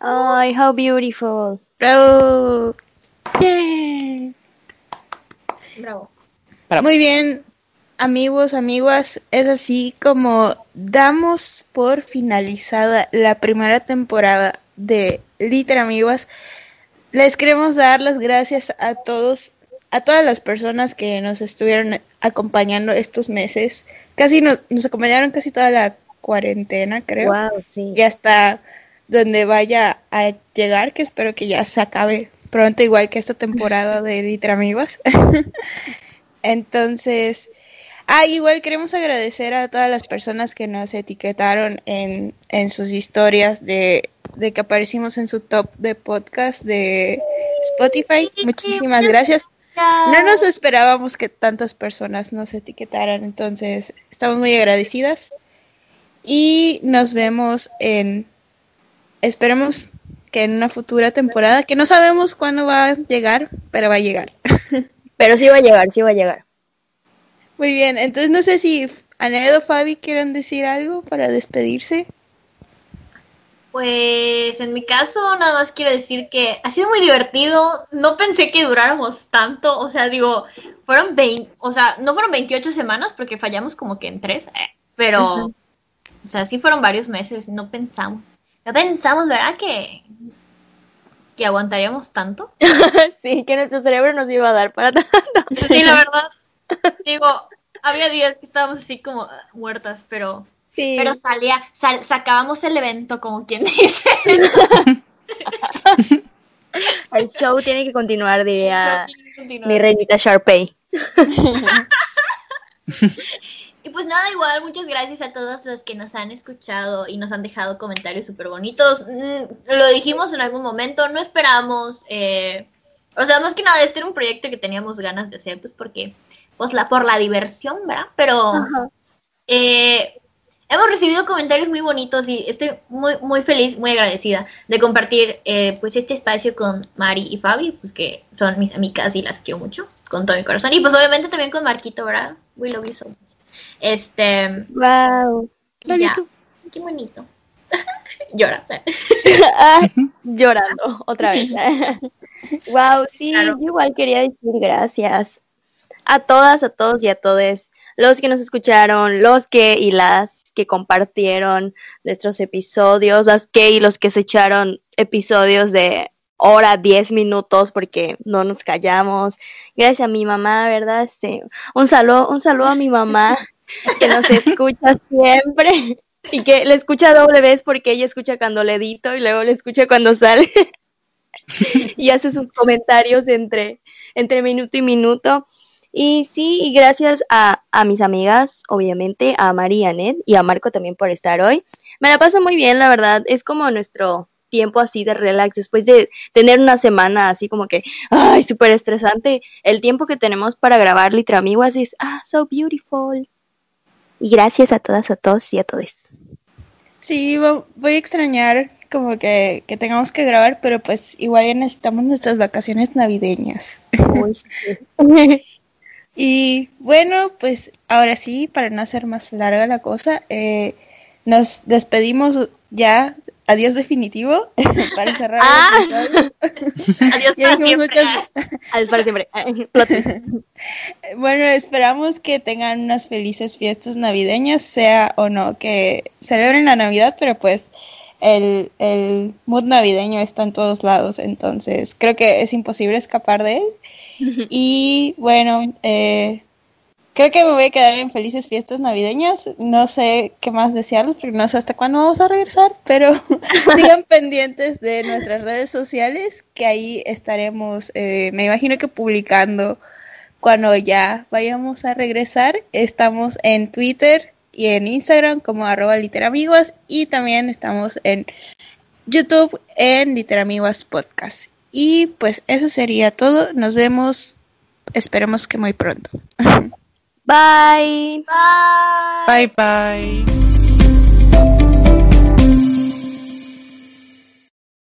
Ay, how beautiful. Bravo. Bravo. Bravo. Muy bien, amigos, amiguas, es así como damos por finalizada la primera temporada de Liter Amiguas. Les queremos dar las gracias a todos, a todas las personas que nos estuvieron acompañando estos meses. Casi nos, nos acompañaron casi toda la cuarentena, creo. Wow, sí. y hasta donde vaya a llegar, que espero que ya se acabe pronto, igual que esta temporada de Liter Amigos. *laughs* Entonces, ah, igual queremos agradecer a todas las personas que nos etiquetaron en, en sus historias de, de que aparecimos en su top de podcast de Spotify. Muchísimas gracias. No nos esperábamos que tantas personas nos etiquetaran, entonces estamos muy agradecidas. Y nos vemos en, esperemos que en una futura temporada, que no sabemos cuándo va a llegar, pero va a llegar. *laughs* Pero sí va a llegar, sí va a llegar. Muy bien, entonces no sé si Anedo o Fabi quieren decir algo para despedirse. Pues en mi caso, nada más quiero decir que ha sido muy divertido. No pensé que duráramos tanto. O sea, digo, fueron 20, o sea, no fueron 28 semanas porque fallamos como que en tres, eh, pero, o sea, sí fueron varios meses. No pensamos, no pensamos, ¿verdad? Que, que aguantaríamos tanto. *laughs* sí, que nuestro cerebro nos iba a dar para tanto. Sí, la verdad. Digo, había días que estábamos así como ah, muertas, pero, Sí. pero salía, sal- sacábamos el evento, como quien *laughs* dice. el show tiene que continuar, diría Tiene que continuar. mi reinita Sharpay. Y pues nada, igual, muchas gracias a todos los que nos han escuchado y nos han dejado comentarios súper bonitos. Mm, lo dijimos en algún momento, no esperamos, eh, o sea, más que nada, este era un proyecto que teníamos ganas de hacer, pues porque, pues la, por la diversión, ¿verdad? Pero eh, hemos recibido comentarios muy bonitos y estoy muy, muy feliz, muy agradecida de compartir eh, pues este espacio con Mari y Fabi, pues que son mis amigas y las quiero mucho, con todo mi corazón. Y pues obviamente también con Marquito, ¿verdad? We love you so much. Este, Wow. ya. Qué bonito. *laughs* Llora. *laughs* Ah, llorando otra vez. *laughs* wow, sí, Claro. yo igual quería decir gracias a todas, a todos y a todos los que nos escucharon, los que y las que compartieron nuestros episodios, las que y los que se echaron episodios de hora, 10 minutos porque no nos callamos. Gracias a mi mamá, ¿verdad? Este, un saludo, un saludo a mi mamá *laughs* que nos escucha siempre y que le escucha doble vez porque ella escucha cuando le edito y luego le escucha cuando sale *laughs* y hace sus comentarios entre, entre minuto y minuto. Y sí, y gracias a, a mis amigas, obviamente, a María Ned y a Marco también por estar hoy. Me la paso muy bien, la verdad. Es como nuestro tiempo así de relax después de tener una semana así como que, ay, súper estresante. El tiempo que tenemos para grabar Litra Amiguas es, ah, so beautiful. Y gracias a todas, a todos y a todos. Sí, vo- voy a extrañar como que, que tengamos que grabar, pero pues igual ya necesitamos nuestras vacaciones navideñas. Uy, sí. *laughs* Y bueno, pues ahora sí, para no hacer más larga la cosa, eh, nos despedimos ya. Adiós definitivo *laughs* para cerrar Ah. el. *laughs* Adiós *laughs* Ya para siempre. muchas- Adiós para siempre. Bueno, esperamos que tengan unas felices fiestas navideñas, sea o no que celebren la Navidad, pero pues el, el mood navideño está en todos lados, entonces creo que es imposible escapar de él. *laughs* Y bueno, eh, creo que me voy a quedar en felices fiestas navideñas. No sé qué más desearles, porque no sé hasta cuándo vamos a regresar, pero *laughs* sigan *laughs* pendientes de nuestras redes sociales, que ahí estaremos, eh, me imagino que publicando cuando ya vayamos a regresar. Estamos en Twitter y en Instagram como arroba literamiguas y también estamos en YouTube en Literamiguas Podcast. Y pues eso sería todo. Nos vemos, esperemos que muy pronto. *laughs* Bye. Bye bye.